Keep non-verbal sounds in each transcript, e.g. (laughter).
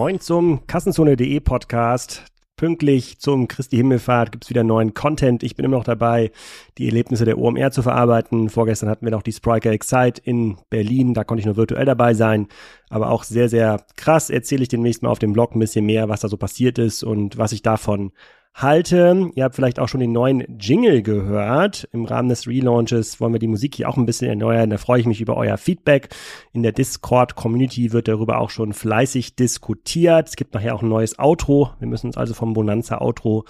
Moin zum Kassenzone.de Podcast. Pünktlich zum Christi Himmelfahrt gibt's wieder neuen Content. Ich bin immer noch dabei, die Erlebnisse der OMR zu verarbeiten. Vorgestern hatten wir noch die Spriker Excite in Berlin. Da konnte ich nur virtuell dabei sein. Aber auch sehr, sehr krass erzähle ich demnächst mal auf dem Blog ein bisschen mehr, was da so passiert ist und was ich davon halte. Ihr habt vielleicht auch schon den neuen Jingle gehört. Im Rahmen des Relaunches wollen wir die Musik hier auch ein bisschen erneuern. Da freue ich mich über euer Feedback. In der Discord-Community wird darüber auch schon fleißig diskutiert. Es gibt nachher auch ein neues Outro. Wir müssen uns also vom Bonanza-Outro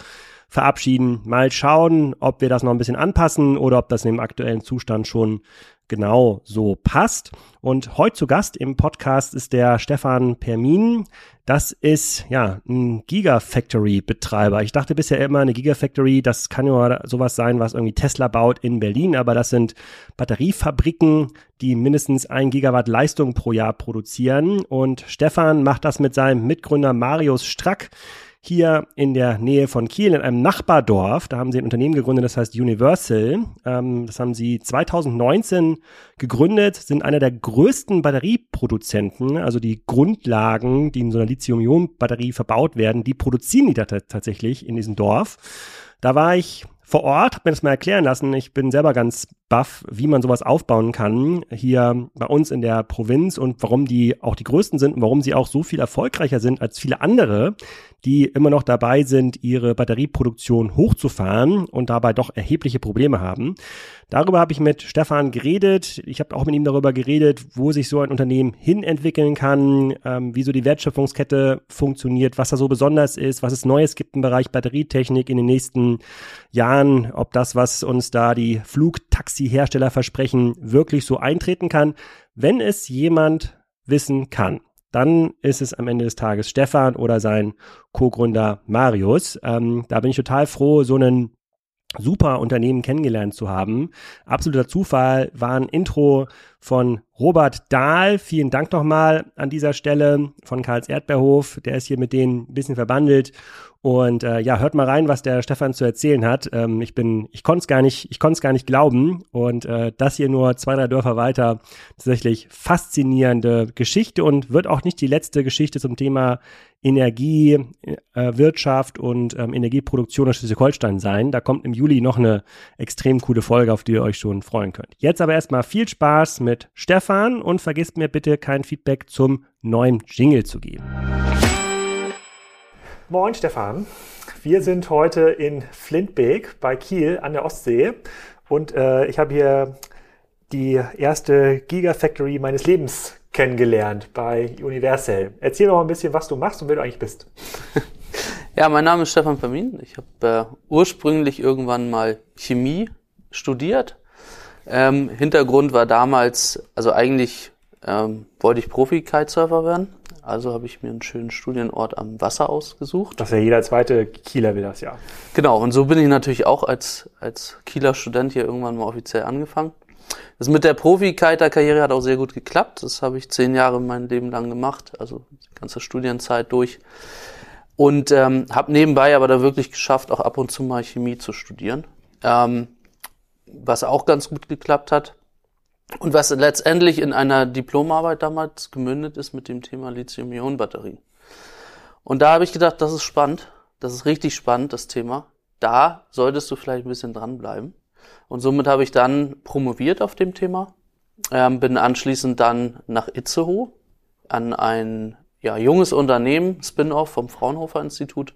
verabschieden. Mal schauen, ob wir das noch ein bisschen anpassen oder ob das in dem aktuellen Zustand schon genau so passt. Und heute zu Gast im Podcast ist der Stefan Permin. Das ist ja ein Gigafactory-Betreiber. Ich dachte bisher immer, eine Gigafactory, das kann ja sowas sein, was irgendwie Tesla baut in Berlin, aber das sind Batteriefabriken, die mindestens ein Gigawatt Leistung pro Jahr produzieren. Und Stefan macht das mit seinem Mitgründer Marius Strack hier in der Nähe von Kiel in einem Nachbardorf. Da haben sie ein Unternehmen gegründet, das heißt Universal. Ähm, das haben sie 2019 gegründet, sind einer der größten Batterieproduzenten. Also die Grundlagen, die in so einer Lithium-Ionen-Batterie verbaut werden, die produzieren die da tatsächlich in diesem Dorf. Da war ich vor Ort, habe mir das mal erklären lassen. Ich bin selber ganz baff, wie man sowas aufbauen kann hier bei uns in der Provinz und warum die auch die größten sind und warum sie auch so viel erfolgreicher sind als viele andere, die immer noch dabei sind, ihre Batterieproduktion hochzufahren und dabei doch erhebliche Probleme haben. Darüber habe ich mit Stefan geredet. Ich habe auch mit ihm darüber geredet, wo sich so ein Unternehmen hin entwickeln kann, ähm, wie so die Wertschöpfungskette funktioniert, was da so besonders ist, was es Neues gibt im Bereich Batterietechnik in den nächsten Jahren, ob das, was uns da die Flugtaxi-Hersteller versprechen, wirklich so eintreten kann. Wenn es jemand wissen kann, dann ist es am Ende des Tages Stefan oder sein Co-Gründer Marius. Ähm, da bin ich total froh, so einen super Unternehmen kennengelernt zu haben. Absoluter Zufall war ein Intro von Robert Dahl. Vielen Dank nochmal an dieser Stelle von Karls Erdbeerhof. Der ist hier mit denen ein bisschen verbandelt. Und äh, ja, hört mal rein, was der Stefan zu erzählen hat. Ähm, ich bin, ich konnte es gar nicht, ich konnte es gar nicht glauben. Und äh, das hier nur zwei, drei Dörfer weiter, tatsächlich faszinierende Geschichte und wird auch nicht die letzte Geschichte zum Thema Energie, äh, und ähm, Energieproduktion in Schleswig-Holstein sein. Da kommt im Juli noch eine extrem coole Folge, auf die ihr euch schon freuen könnt. Jetzt aber erstmal viel Spaß mit Stefan und vergisst mir bitte kein Feedback zum neuen Jingle zu geben. Moin Stefan, wir sind heute in Flintbeek bei Kiel an der Ostsee und äh, ich habe hier die erste Gigafactory meines Lebens kennengelernt bei Universal. Erzähl doch mal ein bisschen, was du machst und wer du eigentlich bist. (laughs) Ja, mein Name ist Stefan Vermin. Ich habe äh, ursprünglich irgendwann mal Chemie studiert. Ähm, Hintergrund war damals, also eigentlich ähm, wollte ich Profi-Kitesurfer werden also habe ich mir einen schönen Studienort am Wasser ausgesucht. Das ist ja jeder zweite Kieler will das ja. Genau, und so bin ich natürlich auch als, als Kieler Student hier irgendwann mal offiziell angefangen. Das mit der Profi-Kiter-Karriere hat auch sehr gut geklappt. Das habe ich zehn Jahre mein Leben lang gemacht, also die ganze Studienzeit durch. Und ähm, habe nebenbei aber da wirklich geschafft, auch ab und zu mal Chemie zu studieren. Ähm, was auch ganz gut geklappt hat. Und was letztendlich in einer Diplomarbeit damals gemündet ist mit dem Thema Lithium-Ionen-Batterie. Und da habe ich gedacht, das ist spannend, das ist richtig spannend, das Thema. Da solltest du vielleicht ein bisschen dranbleiben. Und somit habe ich dann promoviert auf dem Thema, ähm, bin anschließend dann nach Itzehoe an ein ja, junges Unternehmen, Spin-off vom Fraunhofer Institut,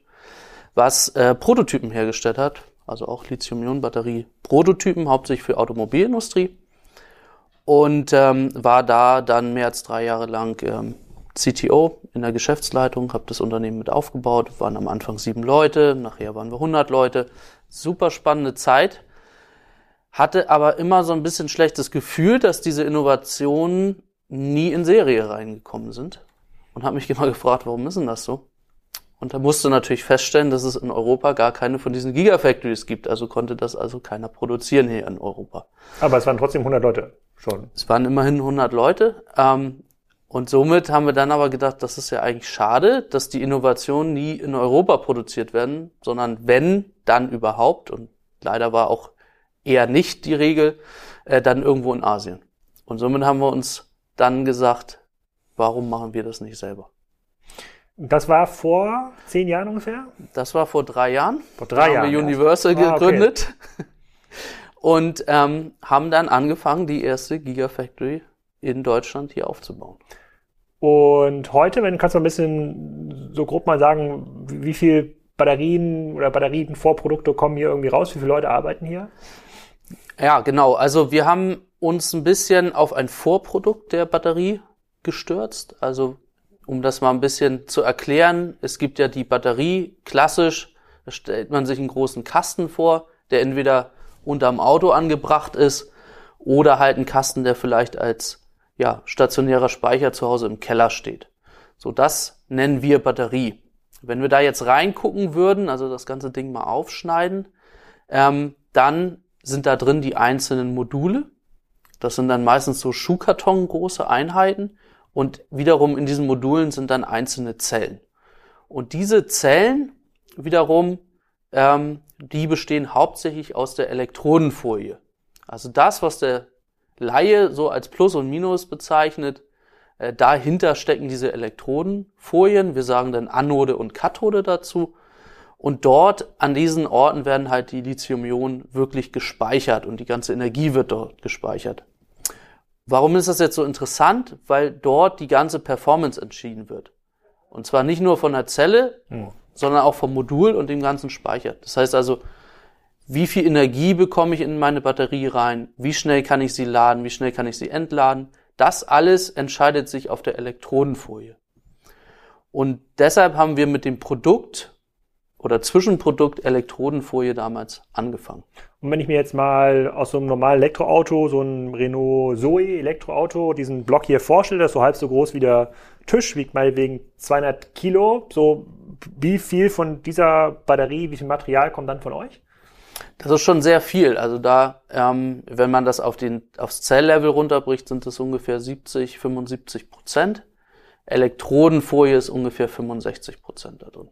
was äh, Prototypen hergestellt hat, also auch Lithium-Ionen-Batterie-Prototypen, hauptsächlich für Automobilindustrie und ähm, war da dann mehr als drei Jahre lang ähm, CTO in der Geschäftsleitung, habe das Unternehmen mit aufgebaut, waren am Anfang sieben Leute, nachher waren wir 100 Leute. Super spannende Zeit, hatte aber immer so ein bisschen schlechtes Gefühl, dass diese Innovationen nie in Serie reingekommen sind und habe mich (laughs) immer gefragt, warum ist denn das so? Und da musste natürlich feststellen, dass es in Europa gar keine von diesen Gigafactories gibt. Also konnte das also keiner produzieren hier in Europa. Aber es waren trotzdem 100 Leute schon. Es waren immerhin 100 Leute. Ähm, und somit haben wir dann aber gedacht, das ist ja eigentlich schade, dass die Innovationen nie in Europa produziert werden, sondern wenn, dann überhaupt. Und leider war auch eher nicht die Regel, äh, dann irgendwo in Asien. Und somit haben wir uns dann gesagt, warum machen wir das nicht selber? Das war vor zehn Jahren ungefähr? Das war vor drei Jahren. Vor drei da Jahren. haben wir Universal ah, gegründet okay. Und ähm, haben dann angefangen, die erste Gigafactory in Deutschland hier aufzubauen. Und heute, wenn kannst du ein bisschen so grob mal sagen, wie viel Batterien oder Batterienvorprodukte kommen hier irgendwie raus? Wie viele Leute arbeiten hier? Ja, genau. Also wir haben uns ein bisschen auf ein Vorprodukt der Batterie gestürzt. Also um das mal ein bisschen zu erklären, es gibt ja die Batterie klassisch, da stellt man sich einen großen Kasten vor, der entweder unterm Auto angebracht ist oder halt ein Kasten, der vielleicht als ja, stationärer Speicher zu Hause im Keller steht. So, das nennen wir Batterie. Wenn wir da jetzt reingucken würden, also das ganze Ding mal aufschneiden, ähm, dann sind da drin die einzelnen Module. Das sind dann meistens so Schuhkarton große Einheiten und wiederum in diesen Modulen sind dann einzelne Zellen. Und diese Zellen wiederum, ähm, die bestehen hauptsächlich aus der Elektrodenfolie. Also das, was der Laie so als Plus und Minus bezeichnet, äh, dahinter stecken diese Elektrodenfolien. Wir sagen dann Anode und Kathode dazu. Und dort an diesen Orten werden halt die Lithium-Ionen wirklich gespeichert und die ganze Energie wird dort gespeichert. Warum ist das jetzt so interessant? Weil dort die ganze Performance entschieden wird. Und zwar nicht nur von der Zelle, hm. Sondern auch vom Modul und dem ganzen Speicher. Das heißt also, wie viel Energie bekomme ich in meine Batterie rein? Wie schnell kann ich sie laden? Wie schnell kann ich sie entladen? Das alles entscheidet sich auf der Elektrodenfolie. Und deshalb haben wir mit dem Produkt oder Zwischenprodukt Elektrodenfolie damals angefangen. Und wenn ich mir jetzt mal aus so einem normalen Elektroauto, so ein Renault Zoe Elektroauto, diesen Block hier vorstelle, das ist so halb so groß wie der Tisch, wiegt mal wegen 200 Kilo, so wie viel von dieser Batterie, wie viel Material kommt dann von euch? Das ist schon sehr viel. Also da, ähm, wenn man das auf den, aufs Zelllevel runterbricht, sind das ungefähr 70, 75 Prozent. Elektrodenfolie ist ungefähr 65 Prozent da drin.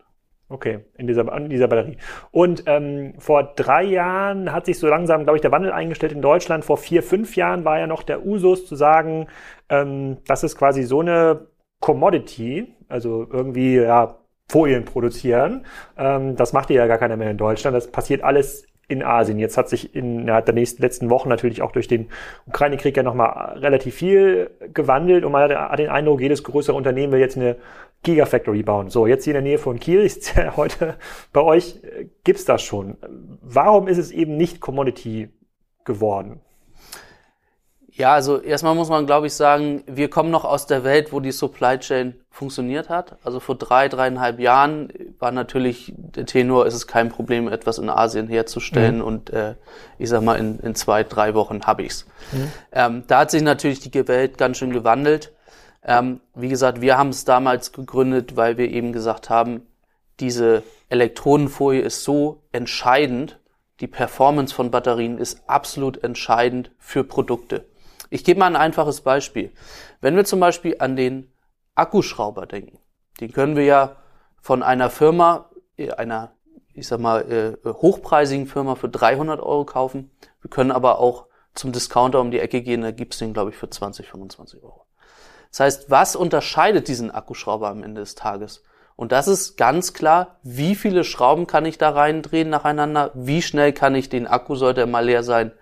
Okay, in dieser, in dieser Batterie. Und ähm, vor drei Jahren hat sich so langsam, glaube ich, der Wandel eingestellt in Deutschland. Vor vier, fünf Jahren war ja noch der Usus zu sagen, ähm, das ist quasi so eine Commodity, also irgendwie ja, Folien produzieren. Ähm, das macht ja gar keiner mehr in Deutschland. Das passiert alles in Asien. Jetzt hat sich in ja, der nächsten letzten Wochen natürlich auch durch den Ukraine-Krieg ja nochmal relativ viel gewandelt und man hat den Eindruck, jedes größere Unternehmen will jetzt eine Gigafactory bauen. So, jetzt hier in der Nähe von Kiel ist ja (laughs) heute bei euch gibt's das schon. Warum ist es eben nicht Commodity geworden? Ja, also erstmal muss man, glaube ich, sagen, wir kommen noch aus der Welt, wo die Supply Chain funktioniert hat. Also vor drei, dreieinhalb Jahren war natürlich der Tenor, ist es kein Problem, etwas in Asien herzustellen mhm. und äh, ich sag mal, in, in zwei, drei Wochen habe ich's. Mhm. Ähm, da hat sich natürlich die Welt ganz schön gewandelt. Ähm, wie gesagt, wir haben es damals gegründet, weil wir eben gesagt haben, diese Elektronenfolie ist so entscheidend, die Performance von Batterien ist absolut entscheidend für Produkte. Ich gebe mal ein einfaches Beispiel. Wenn wir zum Beispiel an den Akkuschrauber denken, den können wir ja von einer Firma, äh, einer, ich sag mal, äh, hochpreisigen Firma für 300 Euro kaufen. Wir können aber auch zum Discounter um die Ecke gehen, da gibt's den, glaube ich, für 20, 25 Euro. Das heißt, was unterscheidet diesen Akkuschrauber am Ende des Tages? Und das ist ganz klar, wie viele Schrauben kann ich da reindrehen nacheinander, wie schnell kann ich den Akku, sollte er mal leer sein,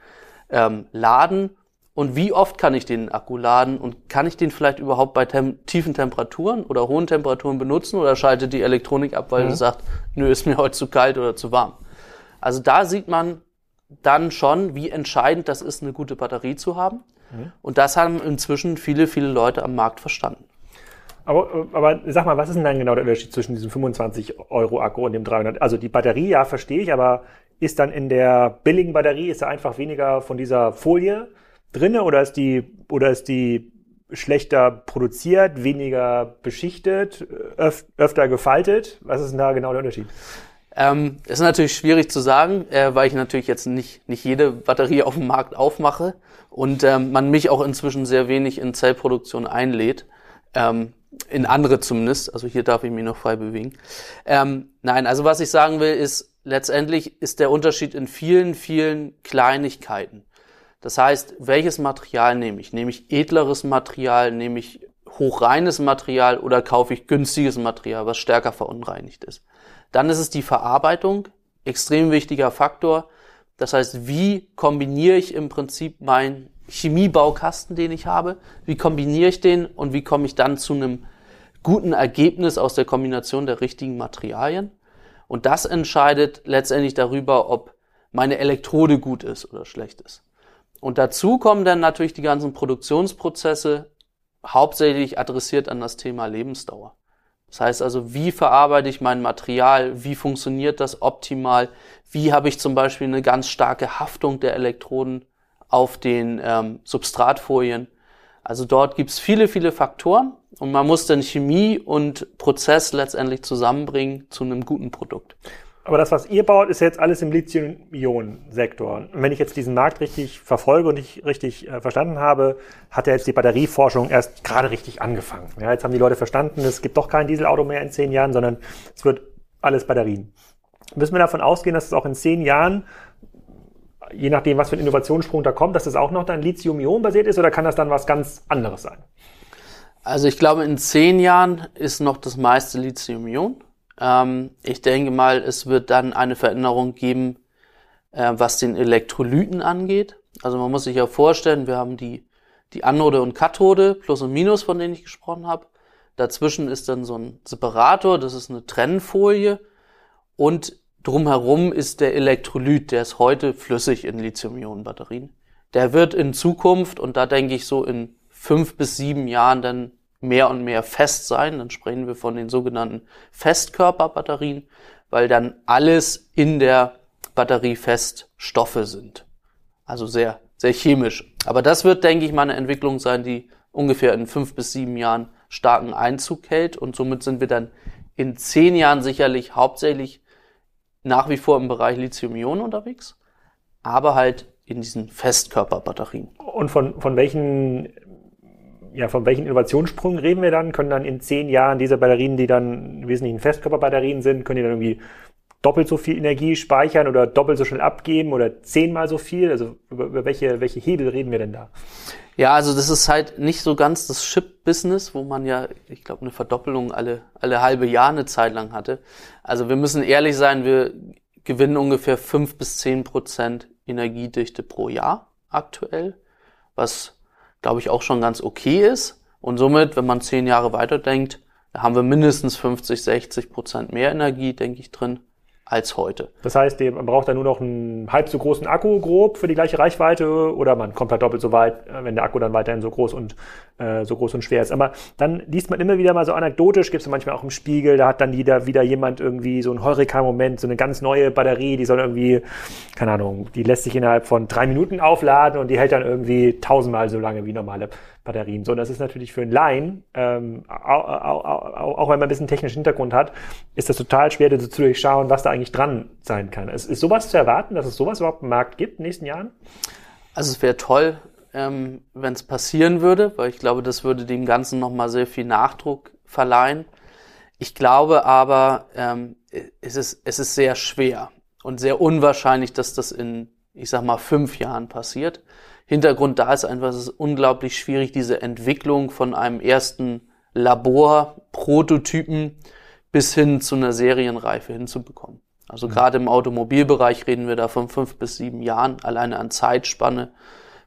ähm, laden und wie oft kann ich den Akku laden und kann ich den vielleicht überhaupt bei tem tiefen Temperaturen oder hohen Temperaturen benutzen oder schaltet die Elektronik ab, weil mhm. sie sagt, nö, ist mir (laughs) heute zu kalt oder zu warm. Also da sieht man dann schon, wie entscheidend das ist, eine gute Batterie zu haben. Mhm. Und das haben inzwischen viele, viele Leute am Markt verstanden. Aber, aber sag mal, was ist denn dann genau der Unterschied zwischen diesem 25 Euro Akku und dem 300? Also die Batterie, ja, verstehe ich, aber ist dann in der billigen Batterie, ist da einfach weniger von dieser Folie drinne oder ist die, oder ist die schlechter produziert, weniger beschichtet, öf öfter gefaltet? Was ist denn da genau der Unterschied? Ähm, ist natürlich schwierig zu sagen, äh, weil ich natürlich jetzt nicht, nicht jede Batterie auf dem Markt aufmache und ähm, man mich auch inzwischen sehr wenig in Zellproduktion einlädt. Ähm, in andere zumindest, also hier darf ich mich noch frei bewegen. Ähm, nein, also was ich sagen will, ist, letztendlich ist der Unterschied in vielen, vielen Kleinigkeiten. Das heißt, welches Material nehme ich? Nehme ich edleres Material? Nehme ich hochreines Material oder kaufe ich günstiges Material, was stärker verunreinigt ist. Dann ist es die Verarbeitung, extrem wichtiger Faktor. Das heißt, wie kombiniere ich im Prinzip meinen Chemiebaukasten, den ich habe? Wie kombiniere ich den und wie komme ich dann zu einem guten Ergebnis aus der Kombination der richtigen Materialien? Und das entscheidet letztendlich darüber, ob meine Elektrode gut ist oder schlecht ist. Und dazu kommen dann natürlich die ganzen Produktionsprozesse, hauptsächlich adressiert an das Thema Lebensdauer. Das heißt also, wie verarbeite ich mein Material? Wie funktioniert das optimal? Wie habe ich zum Beispiel eine ganz starke Haftung der Elektroden auf den ähm, Substratfolien? Also dort gibt es viele, viele Faktoren und man muss dann Chemie und Prozess letztendlich zusammenbringen zu einem guten Produkt. Aber das, was ihr baut, ist jetzt alles im Lithium-Ionen-Sektor. Wenn ich jetzt diesen Markt richtig verfolge und ich richtig äh, verstanden habe, hat ja jetzt die Batterieforschung erst gerade richtig angefangen. Ja, jetzt haben die Leute verstanden, es gibt doch kein Dieselauto mehr in zehn Jahren, sondern es wird alles Batterien. Müssen wir davon ausgehen, dass es auch in zehn Jahren, je nachdem, was für ein Innovationssprung da kommt, dass es auch noch dann Lithium-Ionen basiert ist oder kann das dann was ganz anderes sein? Also ich glaube, in zehn Jahren ist noch das meiste Lithium-Ionen. Ähm, ich denke mal, es wird dann eine Veränderung geben, äh, was den Elektrolyten angeht. Also man muss sich ja vorstellen, wir haben die, die Anode und Kathode, Plus und Minus, von denen ich gesprochen habe. Dazwischen ist dann so ein Separator, das ist eine Trennfolie. Und drumherum ist der Elektrolyt, der ist heute flüssig in Lithium-Ionen-Batterien. Der wird in Zukunft, und da denke ich so in fünf bis sieben Jahren dann mehr und mehr fest sein. Dann sprechen wir von den sogenannten Festkörperbatterien, weil dann alles in der Batterie Feststoffe sind. Also sehr, sehr chemisch. Aber das wird, denke ich, mal eine Entwicklung sein, die ungefähr in fünf bis sieben Jahren starken Einzug hält. Und somit sind wir dann in zehn Jahren sicherlich hauptsächlich nach wie vor im Bereich Lithium-Ionen unterwegs, aber halt in diesen Festkörperbatterien. Und von, von welchen ja, von welchen Innovationssprung reden wir dann? Können dann in zehn Jahren diese Batterien, die dann im Wesentlichen Festkörperbatterien sind, können die dann irgendwie doppelt so viel Energie speichern oder doppelt so schnell abgeben oder zehnmal so viel? Also über, über welche, welche Hebel reden wir denn da? Ja, also das ist halt nicht so ganz das Chip-Business, wo man ja, ich glaube, eine Verdoppelung alle, alle halbe Jahr eine Zeit lang hatte. Also wir müssen ehrlich sein, wir gewinnen ungefähr fünf bis zehn Prozent Energiedichte pro Jahr aktuell, was glaube ich, auch schon ganz okay ist. Und somit, wenn man zehn Jahre weiterdenkt, haben wir mindestens 50, 60 Prozent mehr Energie, denke ich, drin als heute. Das heißt, man braucht dann nur noch einen halb so großen Akku grob für die gleiche Reichweite oder man kommt halt doppelt so weit, äh, wenn der Akku dann weiterhin so groß und äh, so groß und schwer ist. Aber dann liest man immer wieder mal so anekdotisch, gibt es manchmal auch im Spiegel, da hat dann wieder, wieder jemand irgendwie so ein Heureka-Moment, so eine ganz neue Batterie, die soll irgendwie, keine Ahnung, die lässt sich innerhalb von drei Minuten aufladen und die hält dann irgendwie tausendmal so lange wie normale Batterien. So, und das ist natürlich für einen Laien, ähm, auch, auch, auch, auch wenn man ein bisschen technischen Hintergrund hat, ist das total schwer, zu durchschauen, was da eigentlich dran sein kann. Ist, ist sowas zu erwarten, dass es sowas überhaupt im Markt gibt in den nächsten Jahren? Also es wäre toll, ähm, wenn es passieren würde, weil ich glaube, das würde dem Ganzen nochmal sehr viel Nachdruck verleihen. Ich glaube aber, ähm, es, ist, es ist sehr schwer und sehr unwahrscheinlich, dass das in, ich sag mal, fünf Jahren passiert. Hintergrund da ist einfach, es ist unglaublich schwierig, diese Entwicklung von einem ersten Labor-Prototypen bis hin zu einer Serienreife hinzubekommen. Also mhm. gerade im Automobilbereich reden wir da von fünf bis sieben Jahren alleine an Zeitspanne,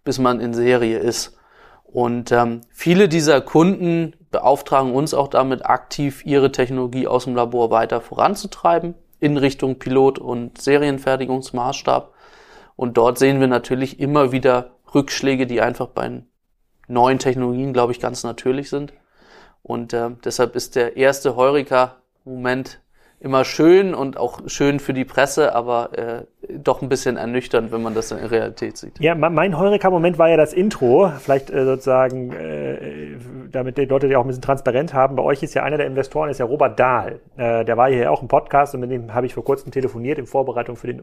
bis man in Serie ist. Und ähm, viele dieser Kunden beauftragen uns auch damit, aktiv ihre Technologie aus dem Labor weiter voranzutreiben in Richtung Pilot- und Serienfertigungsmaßstab. Und dort sehen wir natürlich immer wieder Rückschläge, die einfach bei neuen Technologien, glaube ich, ganz natürlich sind. Und äh, deshalb ist der erste Heureka-Moment immer schön und auch schön für die Presse, aber äh, doch ein bisschen ernüchternd, wenn man das in Realität sieht. Ja, mein Heureka-Moment war ja das Intro. Vielleicht äh, sozusagen, äh, damit die Leute die auch ein bisschen transparent haben. Bei euch ist ja einer der Investoren, ist ja Robert Dahl. Äh, der war hier auch im Podcast und mit dem habe ich vor kurzem telefoniert in Vorbereitung für, den,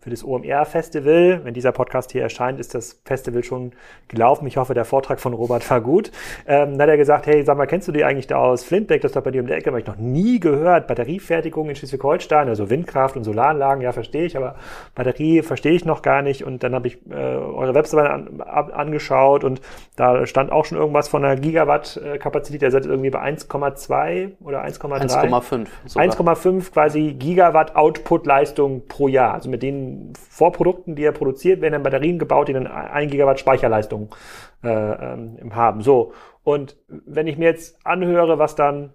für das OMR-Festival. Wenn dieser Podcast hier erscheint, ist das Festival schon gelaufen. Ich hoffe, der Vortrag von Robert war gut. Ähm, dann hat er gesagt, hey, sag mal, kennst du die eigentlich da aus Flintbeck? Das ist doch bei dir um die Ecke. Habe ich noch nie gehört. Batteriefertigung in Schleswig-Holstein, also Windkraft und Solaranlagen, ja, verstehe ich, aber Batterie verstehe ich noch gar nicht. Und dann habe ich äh, eure Webseite an, ab, angeschaut und da stand auch schon irgendwas von einer Gigawatt Gigawatt äh, Kapazität, ihr seid irgendwie bei 1,2 oder 1,3? 1,5. 1,5 quasi Gigawatt Output-Leistung pro Jahr. Also mit den Vorprodukten, die ihr produziert, werden dann Batterien gebaut, die dann 1 Gigawatt Speicherleistung äh, ähm, haben. So. Und wenn ich mir jetzt anhöre, was dann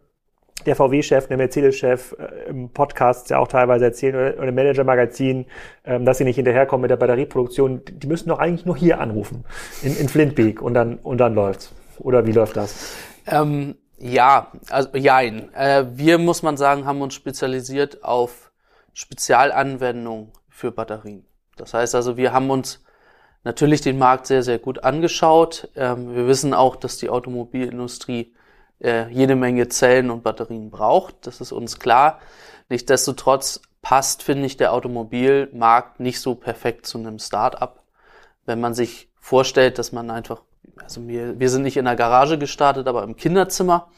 der VW-Chef, der Mercedes-Chef äh, im Podcast ja auch teilweise erzählen oder, im Manager-Magazin, ähm, dass sie nicht hinterherkommen mit der Batterieproduktion. Die müssen doch eigentlich nur hier anrufen, in, in Flintbeek und dann, und dann läuft's. Oder wie läuft das? Ähm, ja, also jein. Äh, wir, muss man sagen, haben uns spezialisiert auf Spezialanwendungen für Batterien. Das heißt also, wir haben uns natürlich den Markt sehr, sehr gut angeschaut. Ähm, wir wissen auch, dass die Automobilindustrie äh, jede Menge Zellen und Batterien braucht. Das ist uns klar. Nichtsdestotrotz passt, finde ich, der Automobilmarkt nicht so perfekt zu einem Start-up. Wenn man sich vorstellt, dass man einfach, also wir, wir sind nicht in der Garage gestartet, aber im Kinderzimmer.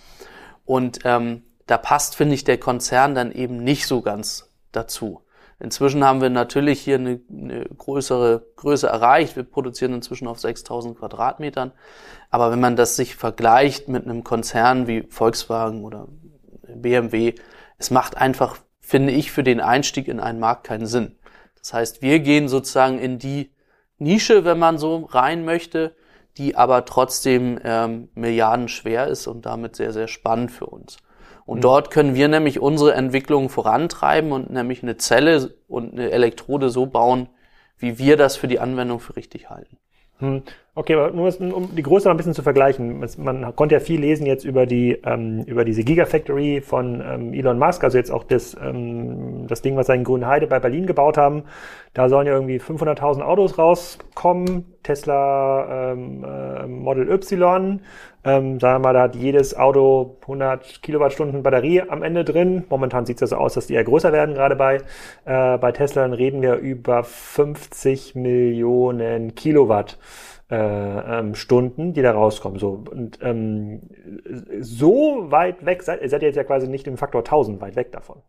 Und ähm, da passt, finde ich, der Konzern dann eben nicht so ganz dazu. Inzwischen haben wir natürlich hier eine, eine größere Größe erreicht. Wir produzieren inzwischen auf 6000 Quadratmetern. Aber wenn man das sich vergleicht mit einem Konzern wie Volkswagen oder BMW, es macht einfach, finde ich, für den Einstieg in einen Markt keinen Sinn. Das heißt, wir gehen sozusagen in die Nische, wenn man so rein möchte, die aber trotzdem ähm, milliardenschwer ist und damit sehr, sehr spannend für uns. Und mhm. dort können wir nämlich unsere Entwicklung vorantreiben und nämlich eine Zelle und eine Elektrode so bauen, wie wir das für die Anwendung für richtig halten. Hm. Okay, aber nur um die Größe noch ein bisschen zu vergleichen. Man konnte ja viel lesen jetzt über die ähm, über diese Gigafactory von ähm, Elon Musk, also jetzt auch das ähm, das Ding, was sie in Grünheide bei Berlin gebaut haben. Da sollen ja irgendwie 500.000 Autos rauskommen. Tesla ähm, äh, Model Y. Ähm, sagen wir mal, da hat jedes Auto 100 Kilowattstunden Batterie am Ende drin. Momentan sieht es so aus, dass die eher größer werden. Gerade bei äh, bei Tesla dann reden wir über 50 Millionen Kilowatt äh, ähm, Stunden, die da rauskommen. So und ähm, so weit weg seid ihr jetzt ja quasi nicht im Faktor 1000 weit weg davon.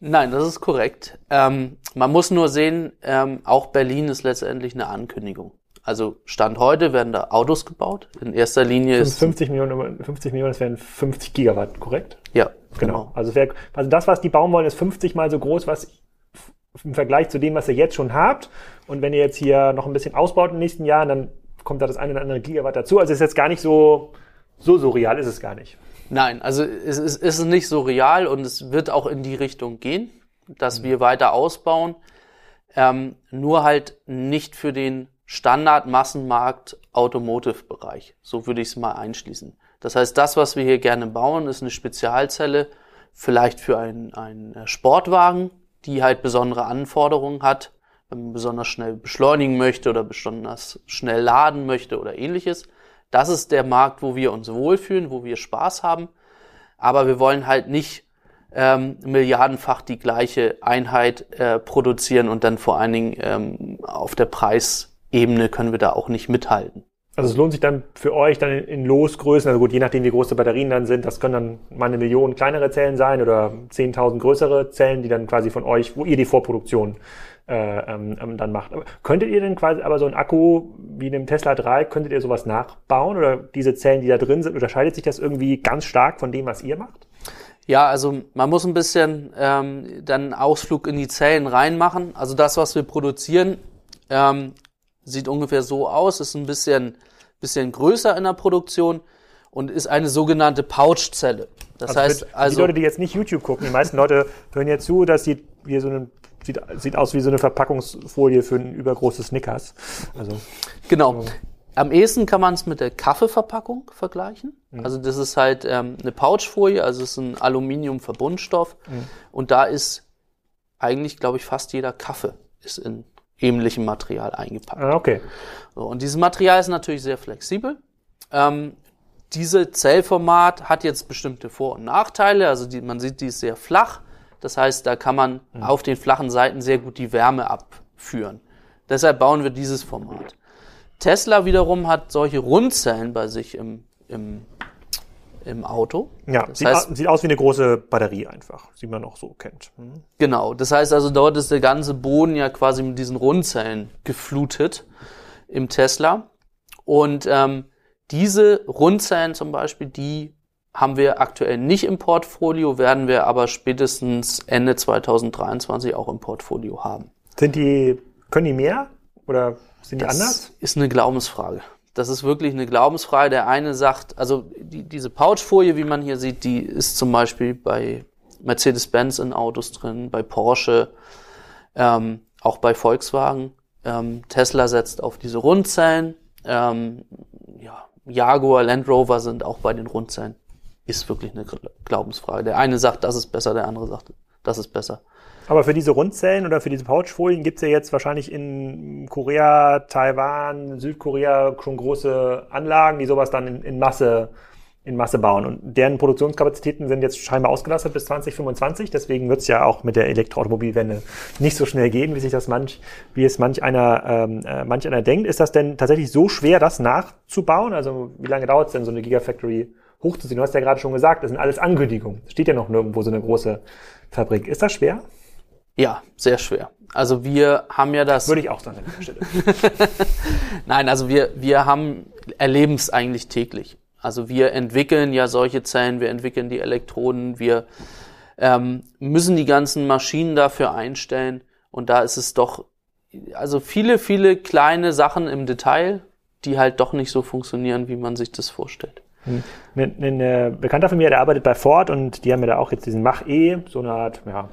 Nein, das ist korrekt. Ähm, man muss nur sehen, ähm, auch Berlin ist letztendlich eine Ankündigung. Also Stand heute werden da Autos gebaut. In erster Linie ist 50 Millionen, 50 Millionen, das wären 50 Gigawatt, korrekt? Ja, genau. genau. Also, wär, also das, was die bauen wollen, ist 50 mal so groß, was im Vergleich zu dem, was ihr jetzt schon habt. Und wenn ihr jetzt hier noch ein bisschen ausbaut in den nächsten Jahren, dann kommt da das eine oder andere Gigawatt dazu. Also es ist jetzt gar nicht so, so surreal ist es gar nicht. Nein, also es ist, es ist nicht so real und es wird auch in die Richtung gehen, dass mhm. wir weiter ausbauen. Ähm, nur halt nicht für den Standard-Massenmarkt Automotive-Bereich. So würde ich es mal einschließen. Das heißt, das, was wir hier gerne bauen, ist eine Spezialzelle, vielleicht für einen, einen Sportwagen, die halt besondere Anforderungen hat, wenn man besonders schnell beschleunigen möchte oder besonders schnell laden möchte oder ähnliches. Das ist der Markt, wo wir uns wohlfühlen, wo wir Spaß haben. Aber wir wollen halt nicht ähm, milliardenfach die gleiche Einheit äh, produzieren und dann vor allen Dingen ähm, auf der Preisebene können wir da auch nicht mithalten. Also es lohnt sich dann für euch dann in Losgrößen, also gut, je nachdem wie groß die Batterien dann sind, das können dann mal eine Million kleinere Zellen sein oder 10.000 größere Zellen, die dann quasi von euch, wo ihr die Vorproduktion äh, ähm, ähm, dann macht. Aber könntet ihr denn quasi aber so ein Akku wie einem Tesla 3, könntet ihr sowas nachbauen oder diese Zellen, die da drin sind, unterscheidet sich das irgendwie ganz stark von dem, was ihr macht? Ja, also man muss ein bisschen ähm, dann einen Ausflug in die Zellen reinmachen. Also das, was wir produzieren, ähm, sieht ungefähr so aus, ist ein bisschen, bisschen größer in der Produktion und ist eine sogenannte Pouchzelle. Das also heißt, für, also die Leute, die jetzt nicht YouTube gucken, die meisten Leute hören jetzt zu, dass sie wie so ein sieht, sieht aus wie so eine Verpackungsfolie für ein übergroßes Snickers. Also genau. So. Am ehesten kann man es mit der Kaffeeverpackung vergleichen. Mhm. Also das ist halt ähm, eine Pouchfolie, also es ist ein Aluminiumverbundstoff mhm. und da ist eigentlich, glaube ich, fast jeder Kaffee ist in ähnlichem Material eingepackt. Ah, okay. So, und dieses Material ist natürlich sehr flexibel. Ähm, diese Zellformat hat jetzt bestimmte Vor- und Nachteile. Also die, man sieht, die ist sehr flach. Das heißt, da kann man mhm. auf den flachen Seiten sehr gut die Wärme abführen. Deshalb bauen wir dieses Format. Tesla wiederum hat solche Rundzellen bei sich im, im, im Auto. Ja, das sieht, heißt, sieht aus wie eine große Batterie einfach, die man auch so kennt. Mhm. Genau, das heißt also, dort ist der ganze Boden ja quasi mit diesen Rundzellen geflutet im Tesla. Und ähm, diese Rundzellen zum Beispiel, die haben wir aktuell nicht im Portfolio, werden wir aber spätestens Ende 2023 auch im Portfolio haben. Sind die, können die mehr oder sind die das anders? Ist eine Glaubensfrage. Das ist wirklich eine Glaubensfrage. Der eine sagt, also die, diese Pouchfolie, wie man hier sieht, die ist zum Beispiel bei Mercedes-Benz in Autos drin, bei Porsche, ähm, auch bei Volkswagen. Ähm, Tesla setzt auf diese Rundzellen. Ähm, ja, Jaguar, Land Rover sind auch bei den Rundzellen. Ist wirklich eine Glaubensfrage. Der eine sagt, das ist besser, der andere sagt, das ist besser. Aber für diese Rundzellen oder für diese Pouchfolien gibt's ja jetzt wahrscheinlich in Korea, Taiwan, Südkorea schon große Anlagen, die sowas dann in, in Masse in Masse bauen. Und deren Produktionskapazitäten sind jetzt scheinbar ausgelastet bis 2025. Deswegen wird's ja auch mit der Elektroautomobilwende nicht so schnell gehen, wie sich das manch, wie es manch einer, ähm, äh, manch einer denkt. Ist das denn tatsächlich so schwer, das nachzubauen? Also wie lange dauert's denn, so eine Gigafactory hochzuziehen? Du hast ja gerade schon gesagt, das sind alles Ankündigungen. Es steht ja noch nirgendwo so eine große Fabrik. Ist das schwer? Ja, sehr schwer. Also wir haben ja das. Würde ich auch sagen an der Stelle. (laughs) Nein, also wir, wir haben, erleben es eigentlich täglich. Also wir entwickeln ja solche Zellen, wir entwickeln die Elektroden, wir ähm, müssen die ganzen Maschinen dafür einstellen. Und da ist es doch, also viele, viele kleine Sachen im Detail, die halt doch nicht so funktionieren, wie man sich das vorstellt. Ein, ein, ein Bekannter von mir, der arbeitet bei Ford und die haben ja da auch jetzt diesen Mach-E, so eine Art, ja,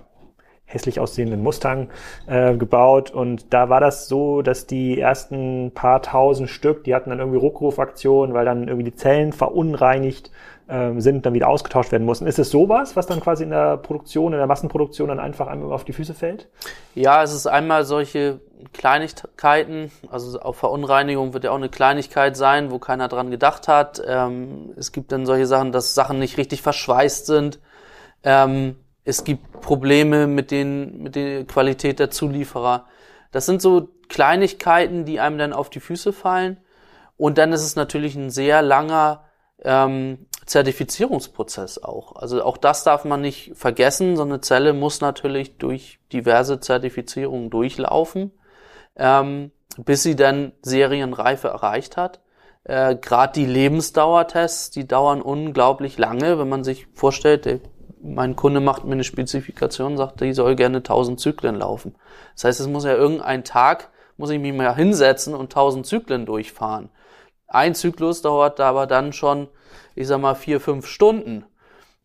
hässlich aussehenden Mustang äh, gebaut und da war das so, dass die ersten paar tausend Stück, die hatten dann irgendwie Rückrufaktionen, weil dann irgendwie die Zellen verunreinigt äh, sind, dann wieder ausgetauscht werden mussten. Ist es sowas, was dann quasi in der Produktion, in der Massenproduktion dann einfach einmal auf die Füße fällt? Ja, es ist einmal solche Kleinigkeiten, also auf Verunreinigung wird ja auch eine Kleinigkeit sein, wo keiner dran gedacht hat. Ähm, es gibt dann solche Sachen, dass Sachen nicht richtig verschweißt sind. Ähm, es gibt Probleme mit, den, mit der Qualität der Zulieferer. Das sind so Kleinigkeiten, die einem dann auf die Füße fallen. Und dann ist es natürlich ein sehr langer ähm, Zertifizierungsprozess auch. Also auch das darf man nicht vergessen. So eine Zelle muss natürlich durch diverse Zertifizierungen durchlaufen, ähm, bis sie dann Serienreife erreicht hat. Äh, Gerade die Lebensdauertests, die dauern unglaublich lange, wenn man sich vorstellt, der mein Kunde macht mir eine Spezifikation, sagt, die soll gerne 1000 Zyklen laufen. Das heißt, es muss ja irgendein Tag, muss ich mich mal hinsetzen und 1000 Zyklen durchfahren. Ein Zyklus dauert aber dann schon, ich sag mal, vier, fünf Stunden.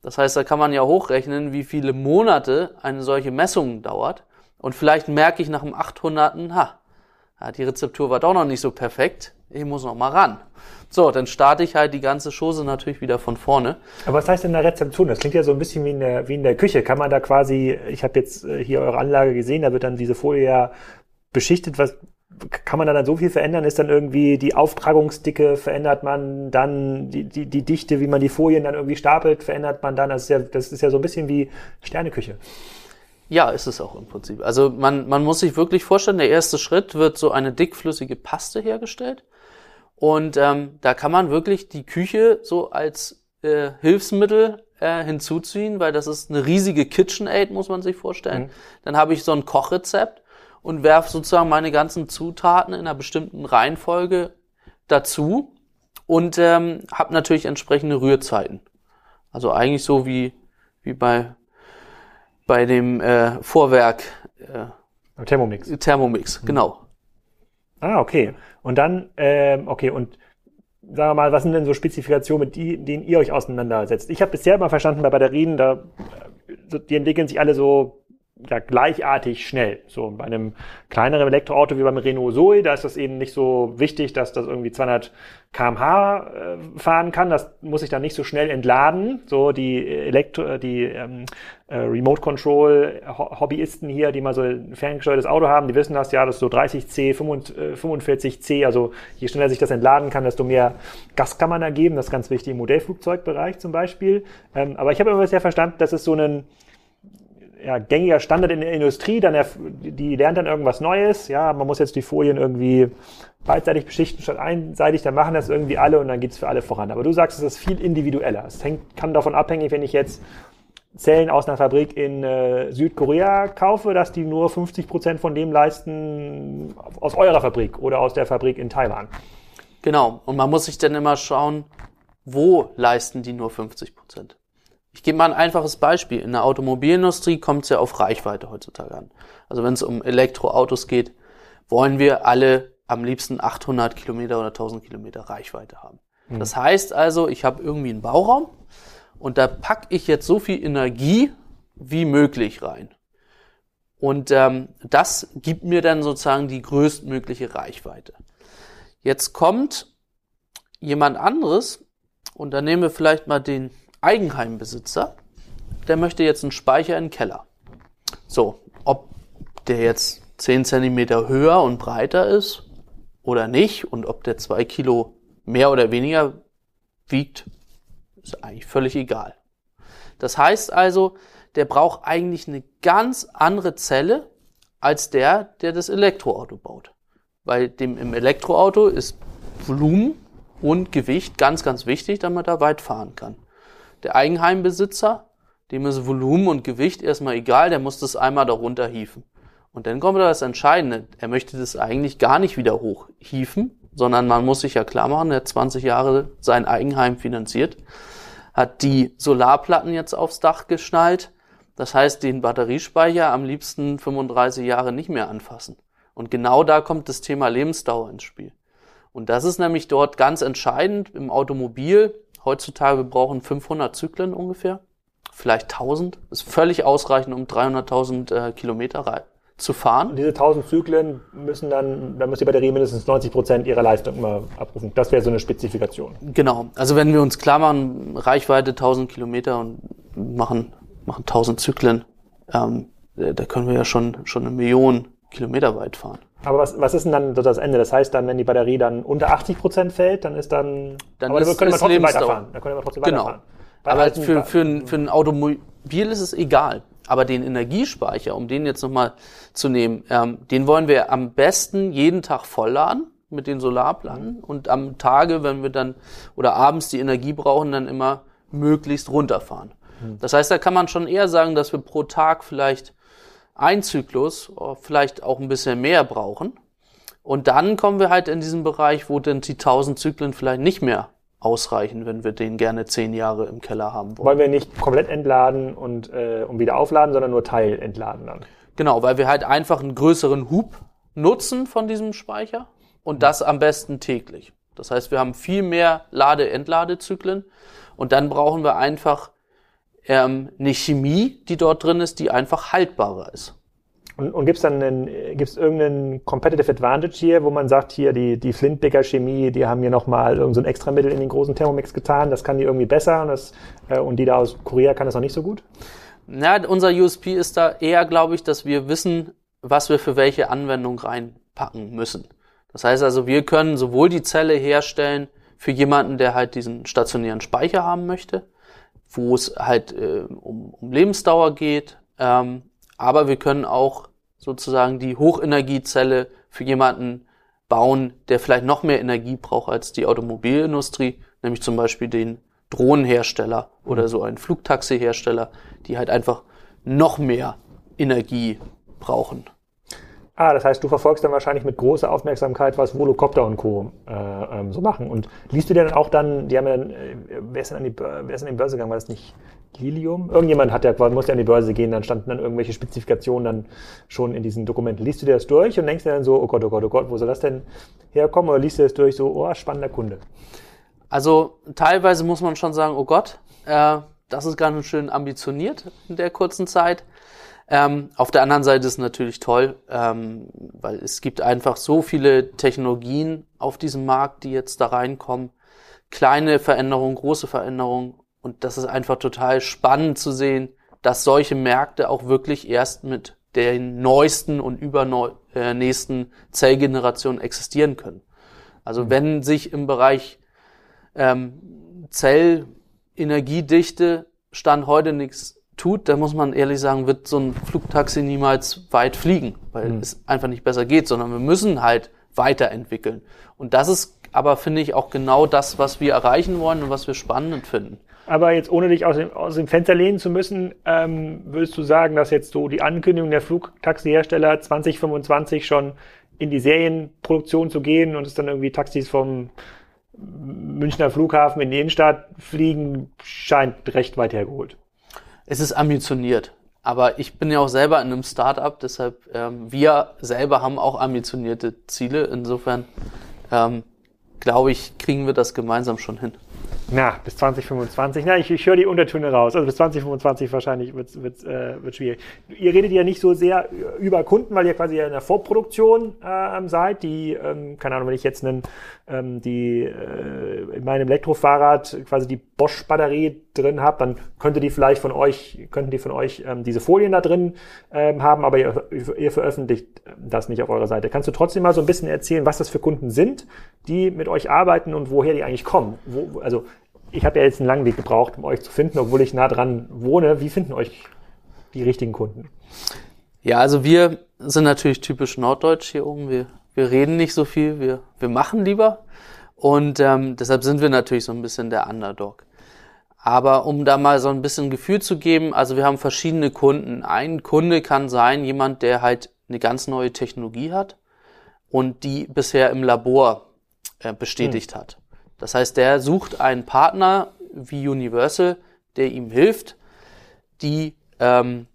Das heißt, da kann man ja hochrechnen, wie viele Monate eine solche Messung dauert. Und vielleicht merke ich nach dem 800. Ha, die Rezeptur war doch noch nicht so perfekt. Ich muss noch mal ran. So, dann starte ich halt die ganze Chose natürlich wieder von vorne. Aber was heißt denn eine Rezeption? Das klingt ja so ein bisschen wie in der, wie in der Küche. Kann man da quasi, ich habe jetzt äh, hier eure Anlage gesehen, da wird dann diese Folie ja beschichtet. Was kann man da dann so viel verändern? Ist dann irgendwie die Auftragungsdicke verändert man dann die, die, die Dichte, wie man die Folien dann irgendwie stapelt, verändert man dann? Das ist ja, das ist ja so ein bisschen wie Sterneküche. Ja, ist es auch im Prinzip. Also man, man muss sich wirklich vorstellen, der erste Schritt wird so eine dickflüssige Paste hergestellt. Und ähm, da kann man wirklich die Küche so als äh, Hilfsmittel äh, hinzuziehen, weil das ist eine riesige KitchenAid, muss man sich vorstellen. Mhm. Dann habe ich so ein Kochrezept und werfe sozusagen meine ganzen Zutaten in einer bestimmten Reihenfolge dazu und ähm, habe natürlich entsprechende Rührzeiten. Also eigentlich so wie, wie bei, bei dem äh, Vorwerk. Äh, Thermomix. Thermomix, mhm. genau. Ah, okay. Und dann, ähm, okay, und sagen wir mal, was sind denn so Spezifikationen, mit die, denen ihr euch auseinandersetzt? Ich habe bisher immer verstanden bei Batterien, da die entwickeln sich alle so ja, gleichartig schnell. So bei einem kleineren Elektroauto wie beim Renault Zoe, da ist das eben nicht so wichtig, dass das irgendwie 200 kmh äh, fahren kann. Das muss ich dann nicht so schnell entladen. So die Elektro, die ähm, äh, Remote Control Hobbyisten hier, die mal so ein ferngesteuertes Auto haben, die wissen das ja, das ist so 30C, 45C. Also je schneller sich das entladen kann, desto mehr Gas kann man da geben. Das ist ganz wichtig im Modellflugzeugbereich zum Beispiel. Ähm, aber ich habe immer bisher verstanden, dass es so einen ja, gängiger Standard in der Industrie, dann die lernt dann irgendwas Neues, ja, man muss jetzt die Folien irgendwie beidseitig beschichten statt einseitig, dann machen das irgendwie alle und dann geht's für alle voran. Aber du sagst, es ist viel individueller. Es hängt, kann davon abhängig, wenn ich jetzt Zellen aus einer Fabrik in äh, Südkorea kaufe, dass die nur 50 Prozent von dem leisten aus eurer Fabrik oder aus der Fabrik in Taiwan. Genau. Und man muss sich dann immer schauen, wo leisten die nur 50 Prozent. Ich gebe mal ein einfaches Beispiel. In der Automobilindustrie kommt es ja auf Reichweite heutzutage an. Also wenn es um Elektroautos geht, wollen wir alle am liebsten 800 Kilometer oder 1000 Kilometer Reichweite haben. Mhm. Das heißt also, ich habe irgendwie einen Bauraum und da packe ich jetzt so viel Energie wie möglich rein. Und ähm, das gibt mir dann sozusagen die größtmögliche Reichweite. Jetzt kommt jemand anderes und dann nehmen wir vielleicht mal den Eigenheimbesitzer. Der möchte jetzt einen Speicher in den Keller. So, ob der jetzt 10 Zentimeter höher und breiter ist oder nicht und ob der zwei Kilo mehr oder weniger wiegt, ist eigentlich völlig egal. Das heißt also, der braucht eigentlich eine ganz andere Zelle als der, der das Elektroauto baut. Weil dem im Elektroauto ist Volumen und Gewicht ganz, ganz wichtig, damit er weit fahren kann. Der Eigenheimbesitzer, dem ist Volumen und Gewicht erstmal egal, der muss das einmal darunter hieven. Und dann kommt da das Entscheidende. Er möchte das eigentlich gar nicht wieder hochhieven, sondern man muss sich ja klar machen, er hat 20 Jahre sein Eigenheim finanziert, hat die Solarplatten jetzt aufs Dach geschnallt. Das heißt, den Batteriespeicher am liebsten 35 Jahre nicht mehr anfassen. Und genau da kommt das Thema Lebensdauer ins Spiel. Und das ist nämlich dort ganz entscheidend im Automobil. Heutzutage wir brauchen 500 Zyklen ungefähr, vielleicht 1000. Ist völlig ausreichend, um 300.000 äh, Kilometer zu fahren. Und diese 1000 Zyklen müssen dann, da muss die Batterie mindestens 90 Prozent ihrer Leistung immer abrufen. Das wäre so eine Spezifikation. Genau. Also wenn wir uns klar machen, Reichweite 1000 Kilometer und machen, machen 1000 Zyklen, ähm, da können wir ja schon, schon eine Million Kilometer weit fahren. Aber was, was ist denn dann das Ende? Das heißt dann, wenn die Batterie dann unter 80 Prozent fällt, dann ist dann, dann aber ist, dann können wir trotzdem weiterfahren. Dann können wir trotzdem genau. weiterfahren. Aber für, für, für ein Automobil ist es egal. Aber den Energiespeicher, um den jetzt nochmal zu nehmen, ähm, den wollen wir am besten jeden Tag vollladen mit den Solarplatten und am Tage, wenn wir dann oder abends die Energie brauchen, dann immer möglichst runterfahren. Mhm. Das heißt, da kann man schon eher sagen, dass wir pro Tag vielleicht ein Zyklus, äh, vielleicht auch ein bisschen mehr brauchen. Und dann kommen wir halt in diesen Bereich, wo dann die 1000 Zyklen vielleicht nicht mehr ausreichen, wenn wir den gerne zehn Jahre im Keller haben wollen. Wollen wir nicht komplett entladen und, äh, und wieder aufladen, sondern nur Teil entladen dann? Genau, weil wir halt einfach einen größeren Hub nutzen von diesem Speicher und das am besten täglich. Das heißt, wir haben viel mehr Lade-Entladezyklen und dann brauchen wir einfach ähm, eine Chemie, die dort drin ist, die einfach haltbarer ist. Und, und gibt es dann einen, gibt's irgendeinen Competitive Advantage hier, wo man sagt, hier die, die Flintbecker Chemie, die haben hier nochmal irgend so ein Extramittel in den großen Thermomix getan, das kann die irgendwie besser und, das, äh, und die da aus Korea kann das noch nicht so gut? Na, unser USP ist da eher, glaube ich, dass wir wissen, was wir für welche Anwendung reinpacken müssen. Das heißt also, wir können sowohl die Zelle herstellen für jemanden, der halt diesen stationären Speicher haben möchte, wo es halt äh, um, um Lebensdauer geht, ähm, aber wir können auch sozusagen die Hochenergiezelle für jemanden bauen, der vielleicht noch mehr Energie braucht als die Automobilindustrie, nämlich zum Beispiel den Drohnenhersteller oder mhm. so einen Flugtaxihersteller, die halt einfach noch mehr Energie brauchen. Ah, das heißt, du verfolgst dann wahrscheinlich mit großer Aufmerksamkeit, was Volocopter und Co. Äh, ähm, so machen. Und liest du dir dann auch dann, die haben ja dann, äh, wer ist denn an die, wer ist denn die Börse gegangen? War das nicht Lilium? Irgendjemand hat ja, musste ja an die Börse gehen, dann standen dann irgendwelche Spezifikationen dann schon in diesen Dokumenten. Liest du dir das durch und denkst dir dann so, oh Gott, oh Gott, oh Gott, wo soll das denn herkommen? Oder liest du das durch so, oh, spannender Kunde? Also teilweise muss man schon sagen, oh Gott, äh, das ist ganz schön ambitioniert in der kurzen Zeit. Ähm, auf der anderen Seite ist es natürlich toll, ähm, weil es gibt einfach so viele Technologien auf diesem Markt, die jetzt da reinkommen. Kleine Veränderungen, große Veränderungen. Und das ist einfach total spannend zu sehen, dass solche Märkte auch wirklich erst mit den neuesten und übernächsten äh, Zellgenerationen existieren können. Also mhm. wenn sich im Bereich ähm, Zellenergiedichte Stand heute nichts tut, da muss man ehrlich sagen, wird so ein Flugtaxi niemals weit fliegen, weil mhm. es einfach nicht besser geht, sondern wir müssen halt weiterentwickeln. Und das ist aber, finde ich, auch genau das, was wir erreichen wollen und was wir spannend finden. Aber jetzt ohne dich aus dem, aus dem Fenster lehnen zu müssen, ähm, würdest du sagen, dass jetzt so die Ankündigung der Flugtaxihersteller 2025 schon in die Serienproduktion zu gehen und es dann irgendwie Taxis vom Münchner Flughafen in die Innenstadt fliegen, scheint recht weit hergeholt. Es ist ambitioniert. Aber ich bin ja auch selber in einem Startup, deshalb ähm, wir selber haben auch ambitionierte Ziele. Insofern ähm, glaube ich, kriegen wir das gemeinsam schon hin. Na, bis 2025. Na, ich, ich höre die Untertöne raus. Also bis 2025 wahrscheinlich wird wird äh, wird schwierig. Ihr redet ja nicht so sehr über Kunden, weil ihr quasi in der Vorproduktion äh, seid. Die, ähm, keine Ahnung, wenn ich jetzt einen, ähm, die äh, in meinem Elektrofahrrad quasi die Bosch-Batterie drin habe, dann könnte die vielleicht von euch, könnten die von euch ähm, diese Folien da drin ähm, haben, aber ihr, ihr veröffentlicht das nicht auf eurer Seite. Kannst du trotzdem mal so ein bisschen erzählen, was das für Kunden sind, die mit euch arbeiten und woher die eigentlich kommen? Wo, also ich habe ja jetzt einen langen Weg gebraucht, um euch zu finden, obwohl ich nah dran wohne. Wie finden euch die richtigen Kunden? Ja, also wir sind natürlich typisch norddeutsch hier oben. Wir, wir reden nicht so viel, wir, wir machen lieber. Und ähm, deshalb sind wir natürlich so ein bisschen der Underdog. Aber um da mal so ein bisschen Gefühl zu geben, also wir haben verschiedene Kunden. Ein Kunde kann sein, jemand, der halt eine ganz neue Technologie hat und die bisher im Labor äh, bestätigt hm. hat. Das heißt, der sucht einen Partner wie Universal, der ihm hilft, die ähm,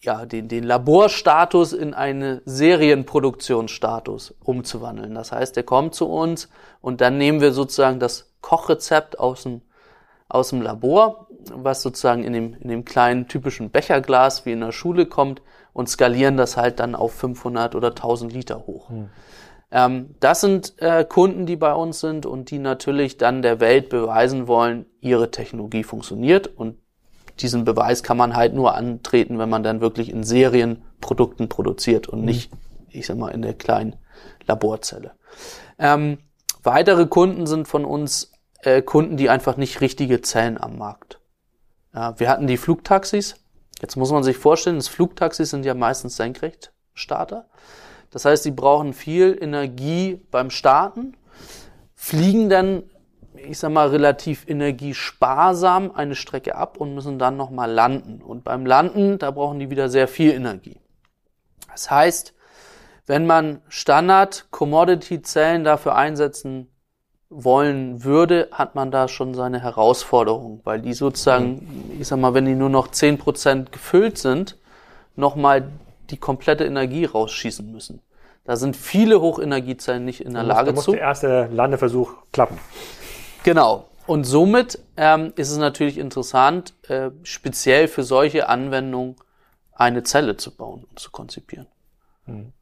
ja, den, den Laborstatus in eine Serienproduktionsstatus umzuwandeln. Das heißt, der kommt zu uns und dann nehmen wir sozusagen das Kochrezept aus dem, aus dem Labor, was sozusagen in dem, in dem kleinen typischen Becherglas wie in der Schule kommt und skalieren das halt dann auf 500 oder 1000 Liter hoch. Hm. Ähm, das sind äh, Kunden, die bei uns sind und die natürlich dann der Welt beweisen wollen, ihre Technologie funktioniert und diesen Beweis kann man halt nur antreten, wenn man dann wirklich in Serienprodukten produziert und mhm. nicht, ich sag mal, in der kleinen Laborzelle. Ähm, weitere Kunden sind von uns äh, Kunden, die einfach nicht richtige Zellen am Markt. Ja, wir hatten die Flugtaxis. Jetzt muss man sich vorstellen, das Flugtaxis sind ja meistens Senkrechtstarter. Das heißt, sie brauchen viel Energie beim Starten, fliegen dann, ich sag mal, relativ energiesparsam eine Strecke ab und müssen dann nochmal landen. Und beim Landen, da brauchen die wieder sehr viel Energie. Das heißt, wenn man Standard-Commodity-Zellen dafür einsetzen wollen würde, hat man da schon seine Herausforderung, weil die sozusagen, ich sag mal, wenn die nur noch zehn Prozent gefüllt sind, nochmal die komplette Energie rausschießen müssen. Da sind viele Hochenergiezellen nicht in der Lage da muss zu. der erste Landeversuch klappen. Genau. Und somit ähm, ist es natürlich interessant, äh, speziell für solche Anwendungen eine Zelle zu bauen und zu konzipieren. Hm.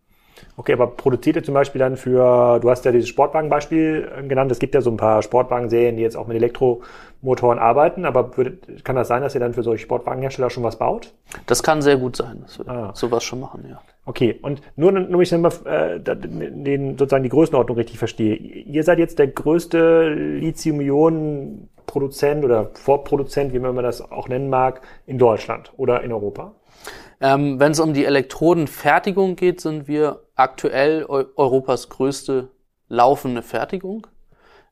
Okay, aber produziert ihr zum Beispiel dann für, du hast ja dieses Sportwagenbeispiel äh, genannt, es gibt ja so ein paar Sportwagenserien, die jetzt auch mit Elektromotoren arbeiten, aber würde, kann das sein, dass ihr dann für solche Sportwagenhersteller schon was baut? Das kann sehr gut sein, dass wir ah. sowas schon machen, ja. Okay, und nur, nur ich mal äh, den, sozusagen die Größenordnung richtig verstehe. Ihr seid jetzt der größte Lithium-Ionen-Produzent oder Vorproduzent, wie man das auch nennen mag, in Deutschland oder in Europa? Ähm, Wenn es um die Elektrodenfertigung geht, sind wir aktuell Eu Europas größte laufende Fertigung.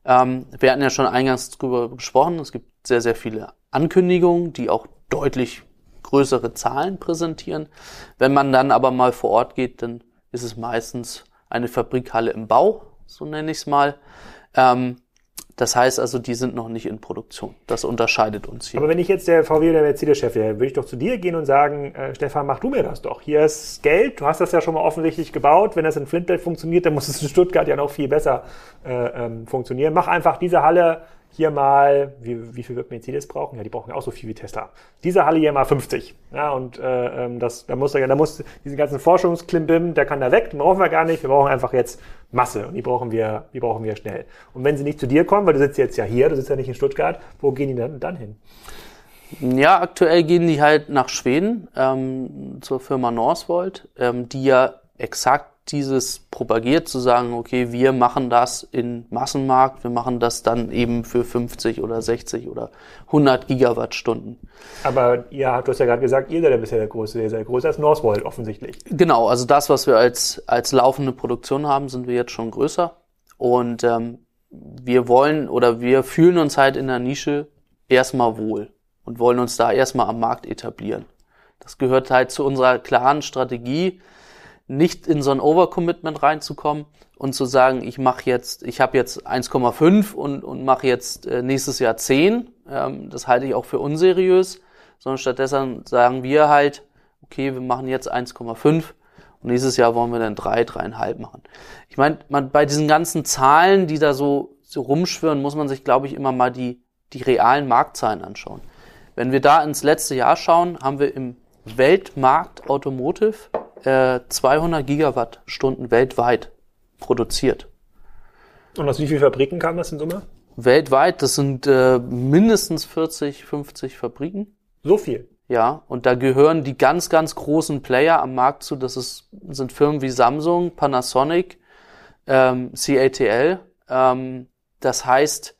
Ähm, wir hatten ja schon eingangs darüber gesprochen. Es gibt sehr, sehr viele Ankündigungen, die auch deutlich größere Zahlen präsentieren. Wenn man dann aber mal vor Ort geht, dann ist es meistens eine Fabrikhalle im Bau, so nenne ich es mal. Ähm, das heißt also, die sind noch nicht in Produktion. Das unterscheidet uns hier. Aber wenn ich jetzt der VW oder Mercedes-Chef wäre, würde ich doch zu dir gehen und sagen, äh, Stefan, mach du mir das doch. Hier ist Geld, du hast das ja schon mal offensichtlich gebaut. Wenn das in Flintbelt funktioniert, dann muss es in Stuttgart ja noch viel besser äh, ähm, funktionieren. Mach einfach diese Halle hier mal, wie, wie viel wird Mercedes brauchen? Ja, die brauchen ja auch so viel wie Tesla. Diese Halle hier mal 50. Ja, und äh, ähm, das, da muss, da muss diesen ganzen Forschungsklimbim, der kann da weg, den brauchen wir gar nicht. Wir brauchen einfach jetzt Masse und die brauchen wir, die brauchen wir schnell. Und wenn sie nicht zu dir kommen, weil du sitzt jetzt ja hier, du sitzt ja nicht in Stuttgart, wo gehen die dann, dann hin? Ja, aktuell gehen die halt nach Schweden ähm, zur Firma Northvolt, ähm, die ja exakt dieses propagiert, zu sagen, okay, wir machen das in Massenmarkt, wir machen das dann eben für 50 oder 60 oder 100 Gigawattstunden. Aber ja, du hast ja gerade gesagt, ihr seid ja bisher der größte, ihr seid größer als Northvolt offensichtlich. Genau, also das, was wir als, als laufende Produktion haben, sind wir jetzt schon größer. Und ähm, wir wollen oder wir fühlen uns halt in der Nische erstmal wohl und wollen uns da erstmal am Markt etablieren. Das gehört halt zu unserer klaren Strategie, nicht in so ein Overcommitment reinzukommen und zu sagen, ich mache jetzt, ich habe jetzt 1,5 und, und mache jetzt äh, nächstes Jahr 10. Ähm, das halte ich auch für unseriös, sondern stattdessen sagen wir halt, okay, wir machen jetzt 1,5 und nächstes Jahr wollen wir dann 3, 3,5 machen. Ich meine, man, bei diesen ganzen Zahlen, die da so, so rumschwirren, muss man sich, glaube ich, immer mal die, die realen Marktzahlen anschauen. Wenn wir da ins letzte Jahr schauen, haben wir im Weltmarkt Automotive äh, 200 Gigawattstunden weltweit produziert. Und aus wie vielen Fabriken kam das in Summe? Weltweit, das sind äh, mindestens 40, 50 Fabriken. So viel? Ja, und da gehören die ganz, ganz großen Player am Markt zu. Das ist, sind Firmen wie Samsung, Panasonic, ähm, CATL. Ähm, das heißt,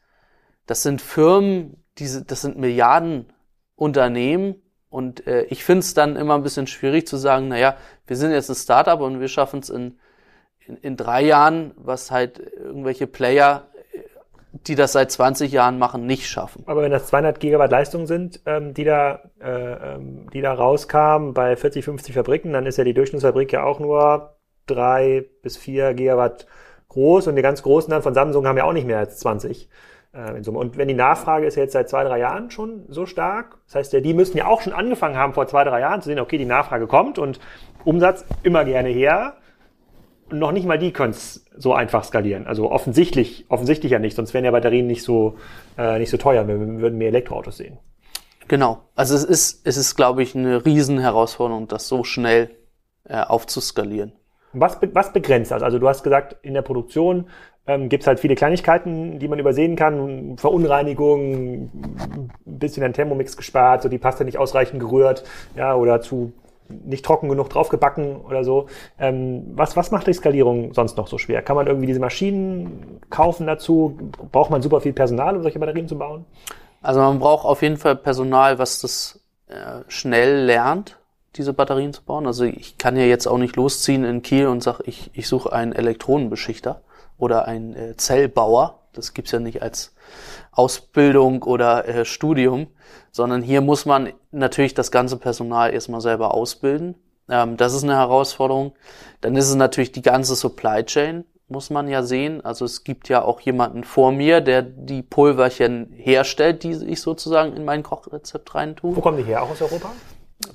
das sind Firmen, diese, das sind Milliardenunternehmen, und äh, ich finde es dann immer ein bisschen schwierig zu sagen, naja, wir sind jetzt ein Startup und wir schaffen es in, in, in drei Jahren, was halt irgendwelche Player, die das seit 20 Jahren machen, nicht schaffen. Aber wenn das 200 Gigawatt Leistung sind, ähm, die da, äh, ähm, die da rauskamen bei 40, 50 Fabriken, dann ist ja die Durchschnittsfabrik ja auch nur drei bis vier Gigawatt groß und die ganz großen dann von Samsung haben ja auch nicht mehr als 20 äh. Und wenn die Nachfrage ist jetzt seit zwei, drei Jahren schon so stark, das heißt, die müssten ja auch schon angefangen haben, vor zwei, drei Jahren zu sehen, okay, die Nachfrage kommt und Umsatz immer gerne her. Und noch nicht mal die können es so einfach skalieren. Also offensichtlich, offensichtlich ja nicht, sonst wären ja Batterien nicht so, äh, nicht so teuer, wir würden mehr Elektroautos sehen. Genau. Also es ist, es ist, glaube ich, eine Riesenherausforderung, das so schnell äh, aufzuskalieren. Was, was begrenzt das? Also du hast gesagt, in der Produktion ähm, gibt es halt viele Kleinigkeiten, die man übersehen kann. Verunreinigung, ein bisschen ein Thermomix gespart, so die Paste nicht ausreichend gerührt, ja, oder zu nicht trocken genug draufgebacken oder so. Ähm, was, was macht die Skalierung sonst noch so schwer? Kann man irgendwie diese Maschinen kaufen dazu? Braucht man super viel Personal, um solche Batterien zu bauen? Also man braucht auf jeden Fall Personal, was das äh, schnell lernt, diese Batterien zu bauen. Also ich kann ja jetzt auch nicht losziehen in Kiel und sage, ich, ich suche einen Elektronenbeschichter oder ein äh, Zellbauer. Das gibt's ja nicht als Ausbildung oder äh, Studium, sondern hier muss man natürlich das ganze Personal erstmal selber ausbilden. Ähm, das ist eine Herausforderung. Dann ist es natürlich die ganze Supply Chain, muss man ja sehen. Also es gibt ja auch jemanden vor mir, der die Pulverchen herstellt, die ich sozusagen in mein Kochrezept reintue. Wo kommen die her? Auch aus Europa?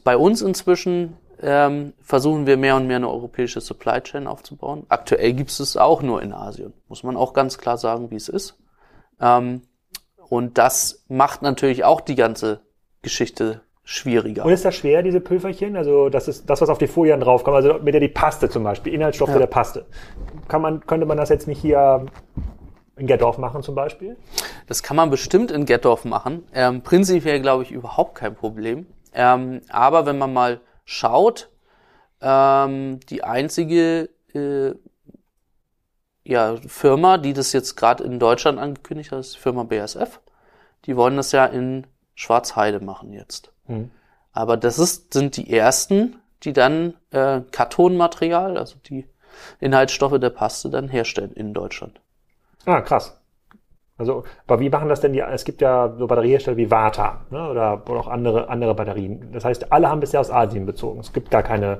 Bei uns inzwischen ähm, versuchen wir mehr und mehr eine europäische Supply Chain aufzubauen. Aktuell gibt es es auch nur in Asien, muss man auch ganz klar sagen, wie es ist. Ähm, und das macht natürlich auch die ganze Geschichte schwieriger. Und ist das schwer, diese Pülverchen? Also das ist das, was auf die Folien draufkommt, also mit der die Paste zum Beispiel, Inhaltsstoffe ja. der Paste. Kann man, könnte man das jetzt nicht hier in Gettorf machen zum Beispiel? Das kann man bestimmt in Gettorf machen. Ähm, prinzipiell glaube ich überhaupt kein Problem. Ähm, aber wenn man mal schaut, ähm, die einzige äh, ja, Firma, die das jetzt gerade in Deutschland angekündigt hat, ist die Firma BSF. Die wollen das ja in Schwarzheide machen jetzt. Mhm. Aber das ist, sind die ersten, die dann äh, Kartonmaterial, also die Inhaltsstoffe der Paste dann herstellen in Deutschland. Ah, krass. Also, aber wie machen das denn die? Es gibt ja so Batteriehersteller wie Vata ne, oder, oder auch andere, andere Batterien. Das heißt, alle haben bisher aus Asien bezogen. Es gibt gar keine,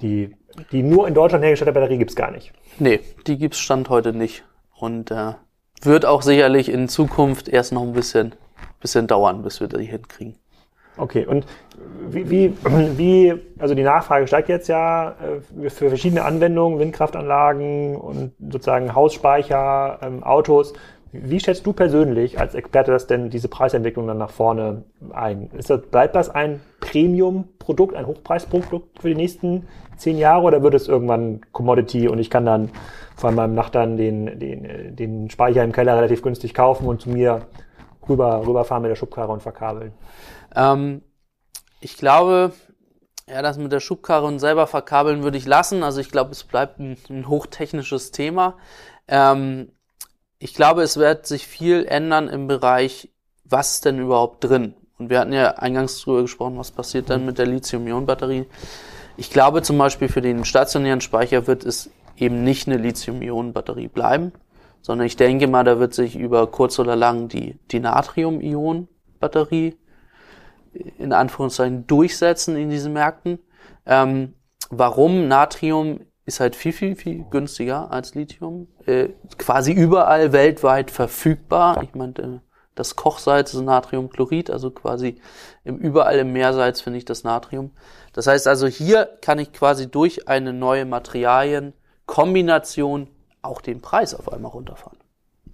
die, die nur in Deutschland hergestellte Batterie gibt's gar nicht. Nee, die gibt's Stand heute nicht. Und äh, wird auch sicherlich in Zukunft erst noch ein bisschen, bisschen dauern, bis wir die hinkriegen. Okay, und wie, wie, (clears throat) wie, also die Nachfrage steigt jetzt ja äh, für verschiedene Anwendungen, Windkraftanlagen und sozusagen Hausspeicher, ähm, Autos. Wie schätzt du persönlich als Experte das denn diese Preisentwicklung dann nach vorne ein? Ist das, bleibt das ein Premium-Produkt, ein Hochpreisprodukt für die nächsten zehn Jahre oder wird es irgendwann Commodity und ich kann dann von meinem Nachbarn den, den, den Speicher im Keller relativ günstig kaufen und zu mir rüber, rüberfahren mit der Schubkarre und verkabeln? Ähm, ich glaube, ja, das mit der Schubkarre und selber verkabeln würde ich lassen. Also ich glaube, es bleibt ein, ein hochtechnisches Thema. Ähm, ich glaube, es wird sich viel ändern im Bereich, was denn überhaupt drin? Und wir hatten ja eingangs drüber gesprochen, was passiert dann mit der Lithium-Ionen-Batterie. Ich glaube zum Beispiel für den stationären Speicher wird es eben nicht eine Lithium-Ionen-Batterie bleiben, sondern ich denke mal, da wird sich über kurz oder lang die, die Natrium-Ionen-Batterie in Anführungszeichen durchsetzen in diesen Märkten. Ähm, warum Natrium ist halt viel, viel, viel günstiger als Lithium. Äh, quasi überall weltweit verfügbar. Ich meine, äh, das Kochsalz ist Natriumchlorid, also quasi im, überall im Meersalz finde ich das Natrium. Das heißt also, hier kann ich quasi durch eine neue Materialienkombination auch den Preis auf einmal runterfahren.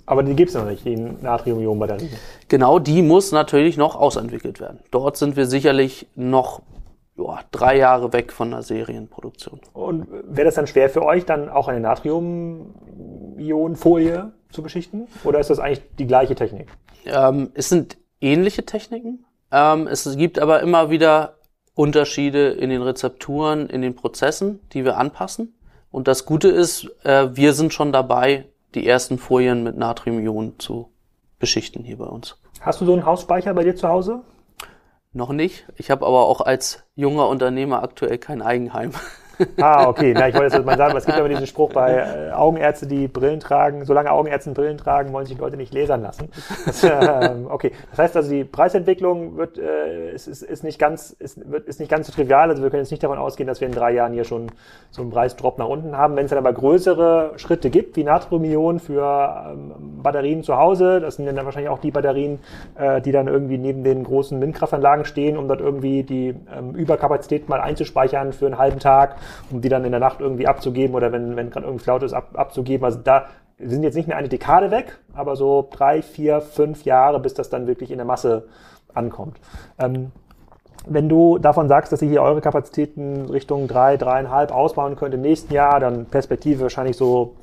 Aber die gibt es noch nicht, die Natrium-Ionen-Batterien. Genau, die muss natürlich noch ausentwickelt werden. Dort sind wir sicherlich noch ja, drei Jahre weg von der Serienproduktion. Und wäre das dann schwer für euch, dann auch eine Natrium-Ionenfolie zu beschichten? Oder ist das eigentlich die gleiche Technik? Ähm, es sind ähnliche Techniken. Ähm, es gibt aber immer wieder Unterschiede in den Rezepturen, in den Prozessen, die wir anpassen. Und das Gute ist, äh, wir sind schon dabei, die ersten Folien mit Natriumionen zu beschichten hier bei uns. Hast du so einen Hausspeicher bei dir zu Hause? Noch nicht. Ich habe aber auch als junger Unternehmer aktuell kein Eigenheim. Ah, okay. Na, ich wollte jetzt mal sagen, es gibt aber diesen Spruch bei äh, Augenärzte, die Brillen tragen, solange Augenärzte Brillen tragen, wollen sich Leute nicht lasern lassen. Das, äh, okay. Das heißt also, die Preisentwicklung wird, äh, ist, ist, ist, nicht ganz, ist, wird, ist nicht ganz so trivial. Also wir können jetzt nicht davon ausgehen, dass wir in drei Jahren hier schon so einen Preisdrop nach unten haben. Wenn es dann aber größere Schritte gibt, wie Natriumion für ähm, Batterien zu Hause, das sind dann wahrscheinlich auch die Batterien, äh, die dann irgendwie neben den großen Windkraftanlagen stehen, um dort irgendwie die ähm, Überkapazität mal einzuspeichern für einen halben Tag um die dann in der Nacht irgendwie abzugeben oder wenn, wenn gerade irgendwie laut ist, ab, abzugeben. Also da sind jetzt nicht mehr eine Dekade weg, aber so drei, vier, fünf Jahre, bis das dann wirklich in der Masse ankommt. Ähm, wenn du davon sagst, dass ihr hier eure Kapazitäten Richtung drei, dreieinhalb ausbauen könnt im nächsten Jahr, dann Perspektive wahrscheinlich so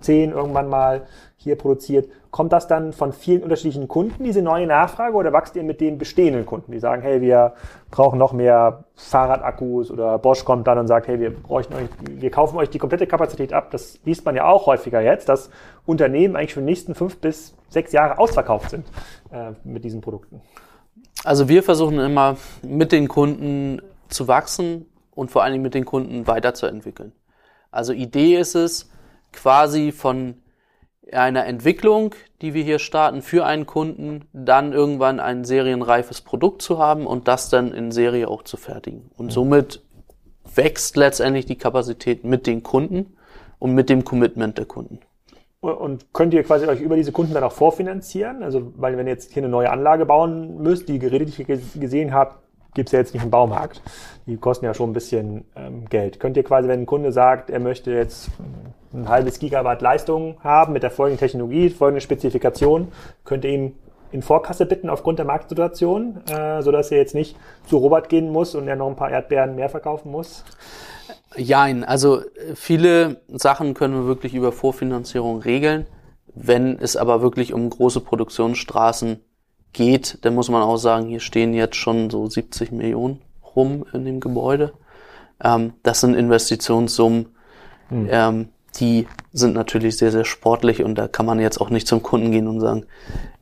zehn irgendwann mal hier produziert. Kommt das dann von vielen unterschiedlichen Kunden, diese neue Nachfrage, oder wächst ihr mit den bestehenden Kunden, die sagen, hey, wir brauchen noch mehr Fahrradakkus oder Bosch kommt dann und sagt, hey, wir bräuchten euch, wir kaufen euch die komplette Kapazität ab. Das liest man ja auch häufiger jetzt, dass Unternehmen eigentlich für die nächsten fünf bis sechs Jahre ausverkauft sind äh, mit diesen Produkten. Also wir versuchen immer mit den Kunden zu wachsen und vor allen Dingen mit den Kunden weiterzuentwickeln. Also Idee ist es, quasi von einer Entwicklung, die wir hier starten für einen Kunden, dann irgendwann ein serienreifes Produkt zu haben und das dann in Serie auch zu fertigen. Und somit wächst letztendlich die Kapazität mit den Kunden und mit dem Commitment der Kunden. Und könnt ihr quasi euch über diese Kunden dann auch vorfinanzieren? Also, weil wenn ihr jetzt hier eine neue Anlage bauen müsst, die Geräte, die ich gesehen habe, gibt es ja jetzt nicht im Baumarkt. Die kosten ja schon ein bisschen ähm, Geld. Könnt ihr quasi, wenn ein Kunde sagt, er möchte jetzt ein halbes Gigawatt Leistung haben mit der folgenden Technologie, folgende Spezifikation, könnt ihr ihm in Vorkasse bitten aufgrund der Marktsituation, äh, sodass er jetzt nicht zu Robert gehen muss und er noch ein paar Erdbeeren mehr verkaufen muss? Jein, also viele Sachen können wir wirklich über Vorfinanzierung regeln. Wenn es aber wirklich um große Produktionsstraßen geht, dann muss man auch sagen, hier stehen jetzt schon so 70 Millionen rum in dem Gebäude. Ähm, das sind Investitionssummen, mhm. ähm, die sind natürlich sehr, sehr sportlich und da kann man jetzt auch nicht zum Kunden gehen und sagen,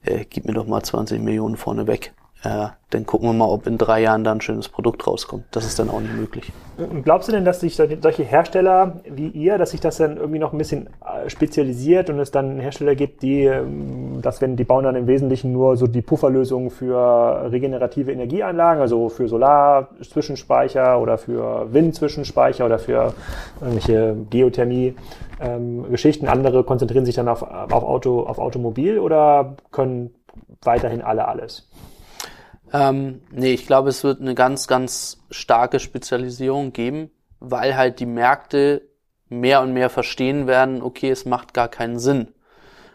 äh, gib mir doch mal 20 Millionen vorne weg. Äh, dann gucken wir mal, ob in drei Jahren da ein schönes Produkt rauskommt. Das ist dann auch nicht möglich. Und glaubst du denn, dass sich solche Hersteller wie ihr, dass sich das dann irgendwie noch ein bisschen äh, spezialisiert und es dann Hersteller gibt, die, ähm, dass wenn die bauen dann im Wesentlichen nur so die Pufferlösungen für regenerative Energieanlagen, also für Solar-Zwischenspeicher oder für Wind-Zwischenspeicher oder für irgendwelche Geothermie ähm. Andere konzentrieren sich dann auf, auf, Auto, auf Automobil oder können weiterhin alle alles? Ähm, nee, ich glaube, es wird eine ganz, ganz starke Spezialisierung geben, weil halt die Märkte mehr und mehr verstehen werden, okay, es macht gar keinen Sinn.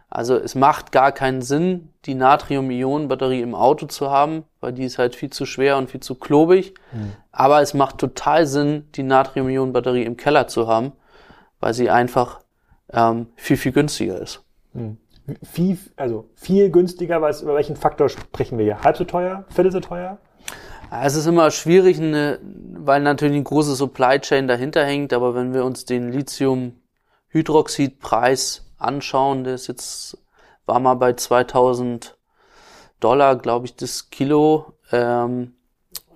Also es macht gar keinen Sinn, die Natrium-Ionen-Batterie im Auto zu haben, weil die ist halt viel zu schwer und viel zu klobig. Mhm. Aber es macht total Sinn, die Natrium-Ionen-Batterie im Keller zu haben, weil sie einfach ähm, viel, viel günstiger ist. Mhm viel, also viel günstiger, was, über welchen Faktor sprechen wir hier? Halb so teuer? Viertel so teuer? Es ist immer schwierig, eine, weil natürlich eine große Supply Chain dahinter hängt, aber wenn wir uns den Lithium-Hydroxid-Preis anschauen, der ist jetzt, war mal bei 2000 Dollar, glaube ich, das Kilo, ähm,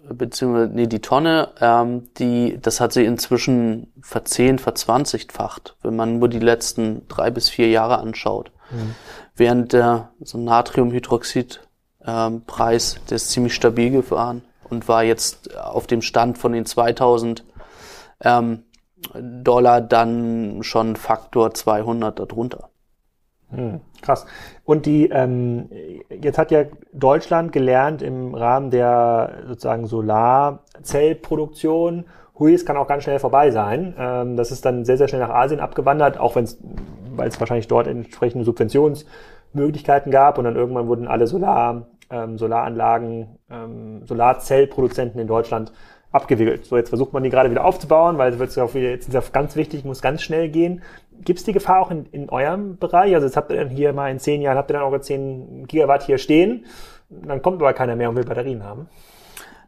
beziehungsweise, nee, die Tonne, ähm, die, das hat sie inzwischen verzehn, verzwanzigfacht, wenn man nur die letzten drei bis vier Jahre anschaut. Mhm. Während der so Natriumhydroxid ähm, Preis, der ist ziemlich stabil gefahren und war jetzt auf dem Stand von den 2000 ähm, Dollar dann schon Faktor 200 darunter. Hm, krass. Und die ähm, jetzt hat ja Deutschland gelernt im Rahmen der sozusagen Solarzellproduktion, hui, es kann auch ganz schnell vorbei sein. Ähm, das ist dann sehr, sehr schnell nach Asien abgewandert, auch wenn es, weil es wahrscheinlich dort entsprechende Subventionsmöglichkeiten gab und dann irgendwann wurden alle Solar, ähm, Solaranlagen, ähm, Solarzellproduzenten in Deutschland abgewickelt. So, jetzt versucht man die gerade wieder aufzubauen, weil es wird ja jetzt ist ja ganz wichtig, muss ganz schnell gehen. Gibt es die Gefahr auch in, in eurem Bereich? Also jetzt habt ihr dann hier mal in zehn Jahren, habt ihr dann eure 10 Gigawatt hier stehen, dann kommt aber keiner mehr und will Batterien haben.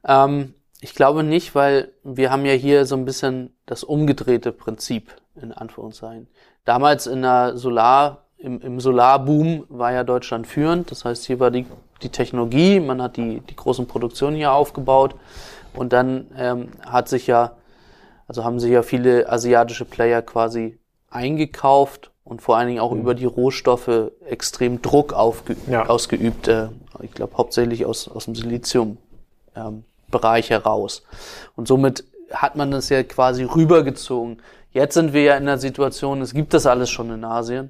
Ähm, ich glaube nicht, weil wir haben ja hier so ein bisschen das umgedrehte Prinzip, in Anführungszeichen. Damals in der Solar, im, im Solarboom war ja Deutschland führend. Das heißt, hier war die, die Technologie, man hat die, die großen Produktionen hier aufgebaut. Und dann ähm, hat sich ja, also haben sich ja viele asiatische Player quasi eingekauft und vor allen Dingen auch mhm. über die Rohstoffe extrem Druck aufge ja. ausgeübt. Äh, ich glaube hauptsächlich aus, aus dem Silizium. Ähm, Bereich heraus. Und somit hat man das ja quasi rübergezogen. Jetzt sind wir ja in der Situation, es gibt das alles schon in Asien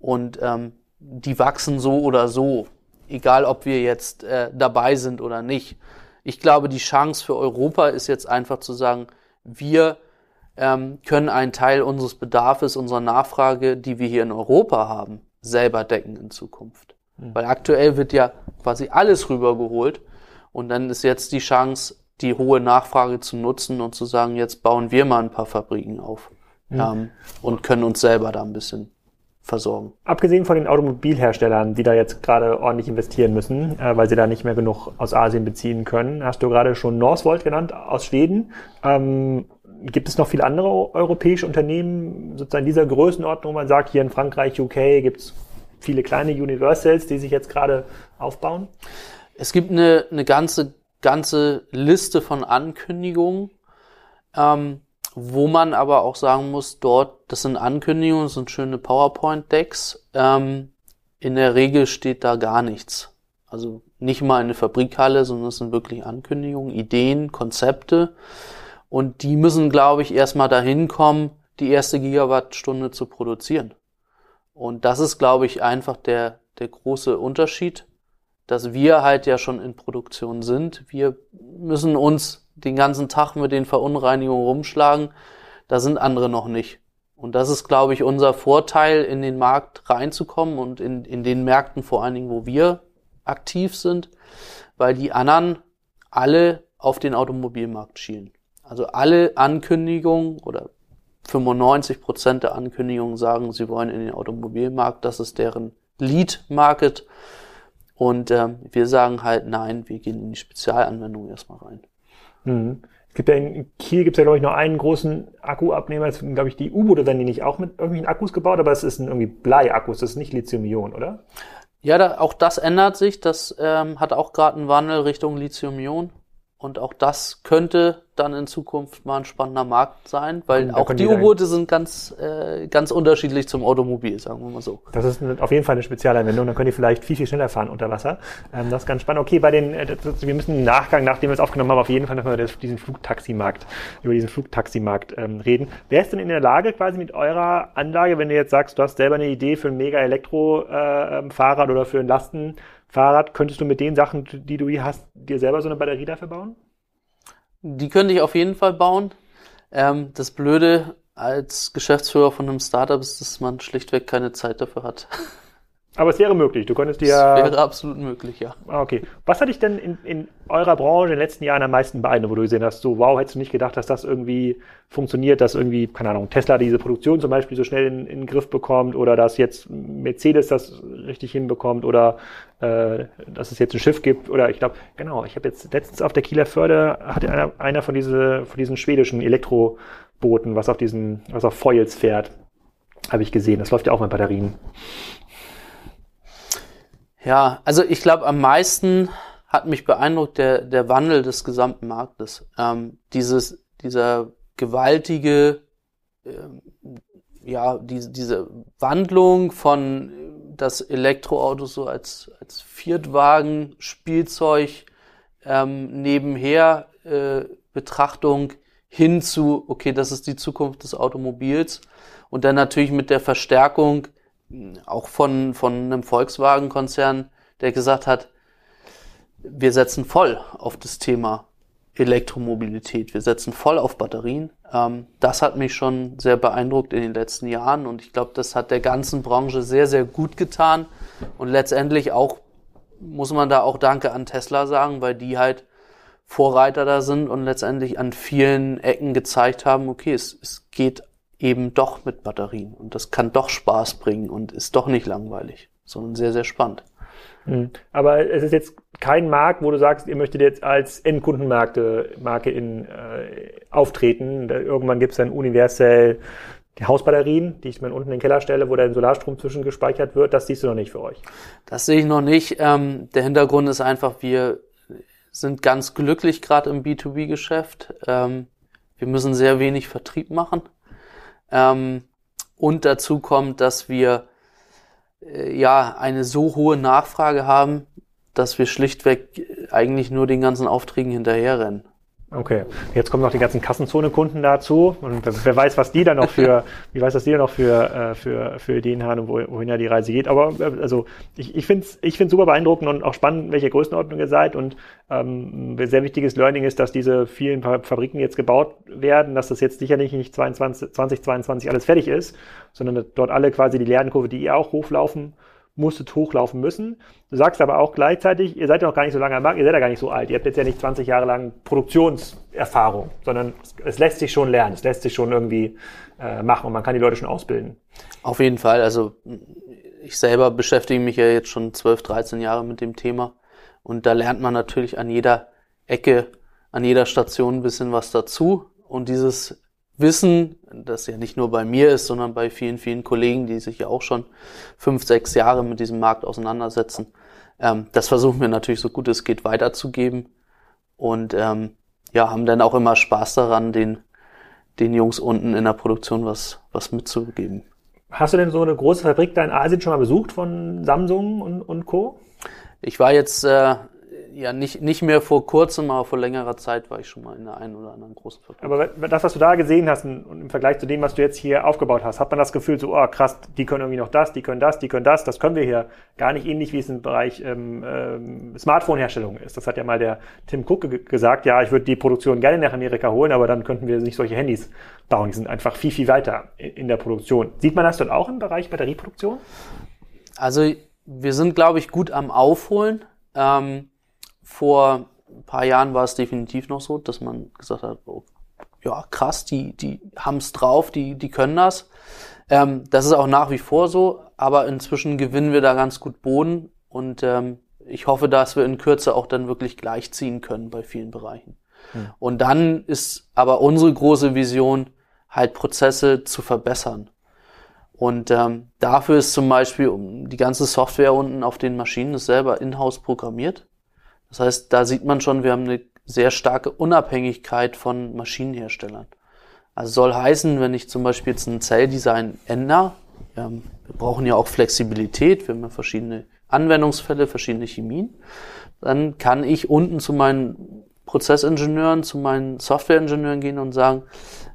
und ähm, die wachsen so oder so, egal ob wir jetzt äh, dabei sind oder nicht. Ich glaube, die Chance für Europa ist jetzt einfach zu sagen, wir ähm, können einen Teil unseres Bedarfs, unserer Nachfrage, die wir hier in Europa haben, selber decken in Zukunft. Mhm. Weil aktuell wird ja quasi alles rübergeholt und dann ist jetzt die Chance, die hohe Nachfrage zu nutzen und zu sagen, jetzt bauen wir mal ein paar Fabriken auf mhm. ähm, und können uns selber da ein bisschen versorgen. Abgesehen von den Automobilherstellern, die da jetzt gerade ordentlich investieren müssen, äh, weil sie da nicht mehr genug aus Asien beziehen können, hast du gerade schon Northvolt genannt aus Schweden. Ähm, gibt es noch viele andere europäische Unternehmen sozusagen dieser Größenordnung, wo man sagt, hier in Frankreich, UK gibt es viele kleine Universals, die sich jetzt gerade aufbauen? Es gibt eine, eine ganze, ganze Liste von Ankündigungen, ähm, wo man aber auch sagen muss, dort, das sind Ankündigungen, das sind schöne PowerPoint-Decks. Ähm, in der Regel steht da gar nichts. Also nicht mal eine Fabrikhalle, sondern es sind wirklich Ankündigungen, Ideen, Konzepte. Und die müssen, glaube ich, erstmal dahin kommen, die erste Gigawattstunde zu produzieren. Und das ist, glaube ich, einfach der, der große Unterschied dass wir halt ja schon in Produktion sind. Wir müssen uns den ganzen Tag mit den Verunreinigungen rumschlagen. Da sind andere noch nicht. Und das ist, glaube ich, unser Vorteil, in den Markt reinzukommen und in, in den Märkten vor allen Dingen, wo wir aktiv sind, weil die anderen alle auf den Automobilmarkt schielen. Also alle Ankündigungen oder 95 Prozent der Ankündigungen sagen, sie wollen in den Automobilmarkt. Das ist deren Lead-Market. Und ähm, wir sagen halt, nein, wir gehen in die Spezialanwendung erstmal rein. Mhm. Es gibt ja in Kiel gibt es ja, glaube ich, nur einen großen Akkuabnehmer. Das sind, glaube ich, die U-Boote werden die nicht auch mit irgendwelchen Akkus gebaut, aber es ist ein irgendwie Bleiakkus, das ist nicht Lithium-Ionen, oder? Ja, da, auch das ändert sich. Das ähm, hat auch gerade einen Wandel Richtung Lithium-Ionen. Und auch das könnte dann in Zukunft mal ein spannender Markt sein, weil auch die U-Boote sind ganz, äh, ganz unterschiedlich zum Automobil, sagen wir mal so. Das ist auf jeden Fall eine Spezialanwendung, dann können die vielleicht viel, viel schneller fahren unter Wasser. Ähm, das ist ganz spannend. Okay, bei den, äh, das, wir müssen im Nachgang, nachdem wir es aufgenommen haben, auf jeden Fall nochmal über diesen Flugtaximarkt, über diesen Flugtaximarkt ähm, reden. Wer ist denn in der Lage, quasi mit eurer Anlage, wenn du jetzt sagst, du hast selber eine Idee für ein mega Elektro-Fahrrad äh, oder für ein Lasten, Fahrrad, könntest du mit den Sachen, die du hier hast, dir selber so eine Batterie dafür bauen? Die könnte ich auf jeden Fall bauen. Ähm, das Blöde als Geschäftsführer von einem Startup ist, dass man schlichtweg keine Zeit dafür hat. (laughs) Aber es wäre möglich. Du könntest dir. Es wäre absolut möglich, ja. Ah, okay. Was hat dich denn in, in eurer Branche in den letzten Jahren am meisten beeindruckt, wo du gesehen hast, so, wow, hättest du nicht gedacht, dass das irgendwie funktioniert, dass irgendwie, keine Ahnung, Tesla diese Produktion zum Beispiel so schnell in, in den Griff bekommt oder dass jetzt Mercedes das richtig hinbekommt oder äh, dass es jetzt ein Schiff gibt oder ich glaube, genau, ich habe jetzt letztens auf der Kieler Förde hatte einer, einer von, diese, von diesen schwedischen Elektrobooten, was auf diesen, was auf Foils fährt, habe ich gesehen. Das läuft ja auch mit Batterien. Ja, also ich glaube, am meisten hat mich beeindruckt der, der Wandel des gesamten Marktes. Ähm, dieses, dieser gewaltige, ähm, ja, diese, diese Wandlung von das Elektroauto so als, als Viertwagen, Spielzeug, ähm, nebenher äh, Betrachtung hin zu, okay, das ist die Zukunft des Automobils. Und dann natürlich mit der Verstärkung auch von, von einem Volkswagen-Konzern, der gesagt hat, wir setzen voll auf das Thema Elektromobilität. Wir setzen voll auf Batterien. Ähm, das hat mich schon sehr beeindruckt in den letzten Jahren und ich glaube, das hat der ganzen Branche sehr, sehr gut getan und letztendlich auch muss man da auch Danke an Tesla sagen, weil die halt Vorreiter da sind und letztendlich an vielen Ecken gezeigt haben, okay, es, es geht eben doch mit Batterien und das kann doch Spaß bringen und ist doch nicht langweilig, sondern sehr, sehr spannend. Mhm. Aber es ist jetzt kein Markt, wo du sagst, ihr möchtet jetzt als Endkundenmarke Marke in, äh, auftreten. Da, irgendwann gibt es dann universell die Hausbatterien, die ich mir unten in den Keller stelle, wo dann Solarstrom zwischengespeichert wird. Das siehst du noch nicht für euch. Das sehe ich noch nicht. Ähm, der Hintergrund ist einfach, wir sind ganz glücklich gerade im B2B-Geschäft. Ähm, wir müssen sehr wenig Vertrieb machen. Ähm, und dazu kommt, dass wir äh, ja eine so hohe Nachfrage haben, dass wir schlichtweg eigentlich nur den ganzen Aufträgen hinterherrennen. Okay, jetzt kommen noch die ganzen Kassenzone-Kunden dazu und wer, weiß, was die dann noch für, (laughs) wie weiß, was die dann noch für, äh, für, für Ideen haben und wo, wohin ja die Reise geht. Aber äh, also ich, ich finde es ich find's super beeindruckend und auch spannend, welche Größenordnung ihr seid. Und ähm, ein sehr wichtiges Learning ist, dass diese vielen Fabriken jetzt gebaut werden, dass das jetzt sicherlich nicht 22, 2022 alles fertig ist, sondern dort alle quasi die Lernkurve, die ihr auch hochlaufen musstet hochlaufen müssen. Du sagst aber auch gleichzeitig, ihr seid ja noch gar nicht so lange am Markt, ihr seid ja gar nicht so alt. Ihr habt jetzt ja nicht 20 Jahre lang Produktionserfahrung, sondern es lässt sich schon lernen, es lässt sich schon irgendwie äh, machen und man kann die Leute schon ausbilden. Auf jeden Fall. Also ich selber beschäftige mich ja jetzt schon 12, 13 Jahre mit dem Thema und da lernt man natürlich an jeder Ecke, an jeder Station ein bisschen was dazu. Und dieses Wissen, das ja nicht nur bei mir ist, sondern bei vielen, vielen Kollegen, die sich ja auch schon fünf, sechs Jahre mit diesem Markt auseinandersetzen. Ähm, das versuchen wir natürlich so gut es geht weiterzugeben und ähm, ja, haben dann auch immer Spaß daran, den, den Jungs unten in der Produktion was, was mitzugeben. Hast du denn so eine große Fabrik da in Asien schon mal besucht von Samsung und, und Co.? Ich war jetzt äh, ja nicht, nicht mehr vor kurzem, aber vor längerer Zeit war ich schon mal in der einen oder anderen großen Fabrik. Aber das, was du da gesehen hast und im Vergleich zu dem, was du jetzt hier aufgebaut hast, hat man das Gefühl so, oh krass, die können irgendwie noch das, die können das, die können das, das können wir hier gar nicht ähnlich, wie es im Bereich ähm, ähm, Smartphone-Herstellung ist. Das hat ja mal der Tim Cook gesagt, ja, ich würde die Produktion gerne nach Amerika holen, aber dann könnten wir nicht solche Handys bauen. Die sind einfach viel, viel weiter in der Produktion. Sieht man das dort auch im Bereich Batterieproduktion? Also wir sind, glaube ich, gut am Aufholen. Ähm, vor ein paar Jahren war es definitiv noch so, dass man gesagt hat, oh, ja, krass, die, die haben es drauf, die, die können das. Ähm, das ist auch nach wie vor so, aber inzwischen gewinnen wir da ganz gut Boden und ähm, ich hoffe, dass wir in Kürze auch dann wirklich gleichziehen können bei vielen Bereichen. Hm. Und dann ist aber unsere große Vision, halt Prozesse zu verbessern. Und ähm, dafür ist zum Beispiel die ganze Software unten auf den Maschinen ist selber in-house programmiert. Das heißt, da sieht man schon, wir haben eine sehr starke Unabhängigkeit von Maschinenherstellern. Also soll heißen, wenn ich zum Beispiel jetzt ein Zelldesign ändere, ähm, wir brauchen ja auch Flexibilität, wir haben ja verschiedene Anwendungsfälle, verschiedene Chemien, dann kann ich unten zu meinen Prozessingenieuren, zu meinen Softwareingenieuren gehen und sagen,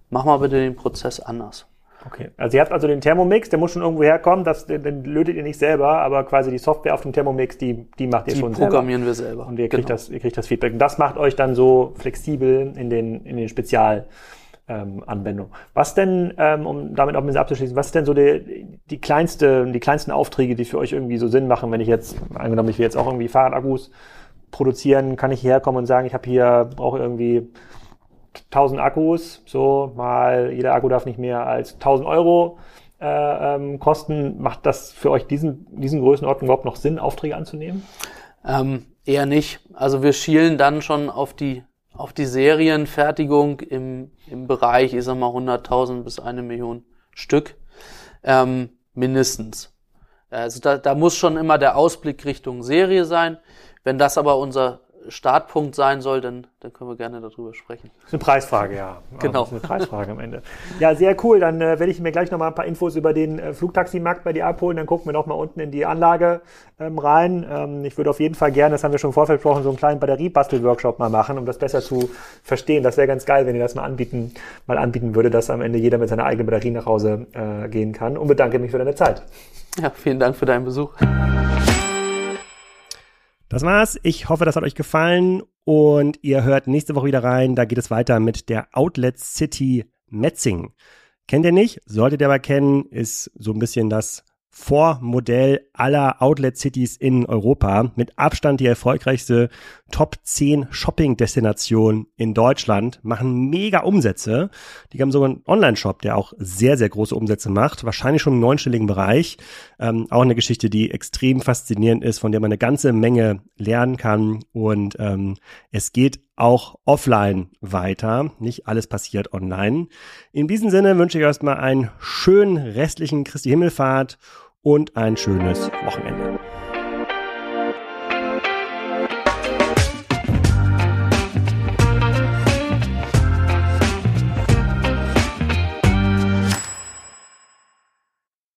mach mal bitte den Prozess anders. Okay, also ihr habt also den Thermomix, der muss schon irgendwo herkommen, das, den, den lötet ihr nicht selber, aber quasi die Software auf dem Thermomix, die, die macht ihr die schon selber. Die programmieren wir selber. Und ihr kriegt, genau. das, ihr kriegt das Feedback. Und das macht euch dann so flexibel in den, in den Spezial- ähm, Anwendung. Was denn, ähm, um damit auch ein bisschen abzuschließen, was ist denn so die, die kleinste, die kleinsten Aufträge, die für euch irgendwie so Sinn machen, wenn ich jetzt, angenommen, ich will jetzt auch irgendwie Fahrradakkus produzieren, kann ich hierher kommen und sagen, ich habe hier, brauche irgendwie 1000 Akkus, so mal jeder Akku darf nicht mehr als 1000 Euro äh, ähm, kosten. Macht das für euch diesen, diesen Größenordnung überhaupt noch Sinn, Aufträge anzunehmen? Ähm, eher nicht. Also wir schielen dann schon auf die auf die Serienfertigung im, im Bereich, ich sag mal 100.000 bis eine Million Stück ähm, mindestens. Also da, da muss schon immer der Ausblick Richtung Serie sein. Wenn das aber unser Startpunkt sein soll, dann, dann können wir gerne darüber sprechen. Das ist eine Preisfrage, ja. Genau. Das ist eine Preisfrage am Ende. Ja, sehr cool. Dann äh, werde ich mir gleich noch mal ein paar Infos über den äh, Flugtaximarkt bei dir abholen. Dann gucken wir noch mal unten in die Anlage ähm, rein. Ähm, ich würde auf jeden Fall gerne, das haben wir schon im Vorfeld besprochen, so einen kleinen Batteriebastel-Workshop mal machen, um das besser zu verstehen. Das wäre ganz geil, wenn ihr das mal anbieten, mal anbieten würde, dass am Ende jeder mit seiner eigenen Batterie nach Hause äh, gehen kann. Und bedanke mich für deine Zeit. Ja, vielen Dank für deinen Besuch. Das war's. Ich hoffe, das hat euch gefallen und ihr hört nächste Woche wieder rein. Da geht es weiter mit der Outlet City Metzing. Kennt ihr nicht? Solltet ihr aber kennen, ist so ein bisschen das Vormodell aller Outlet Cities in Europa. Mit Abstand die erfolgreichste Top 10 Shopping-Destination in Deutschland. Machen mega Umsätze. Die haben sogar einen Online-Shop, der auch sehr, sehr große Umsätze macht. Wahrscheinlich schon im neunstelligen Bereich. Ähm, auch eine Geschichte, die extrem faszinierend ist, von der man eine ganze Menge lernen kann. Und ähm, es geht auch offline weiter. Nicht alles passiert online. In diesem Sinne wünsche ich erstmal einen schönen restlichen Christi Himmelfahrt und ein schönes Wochenende.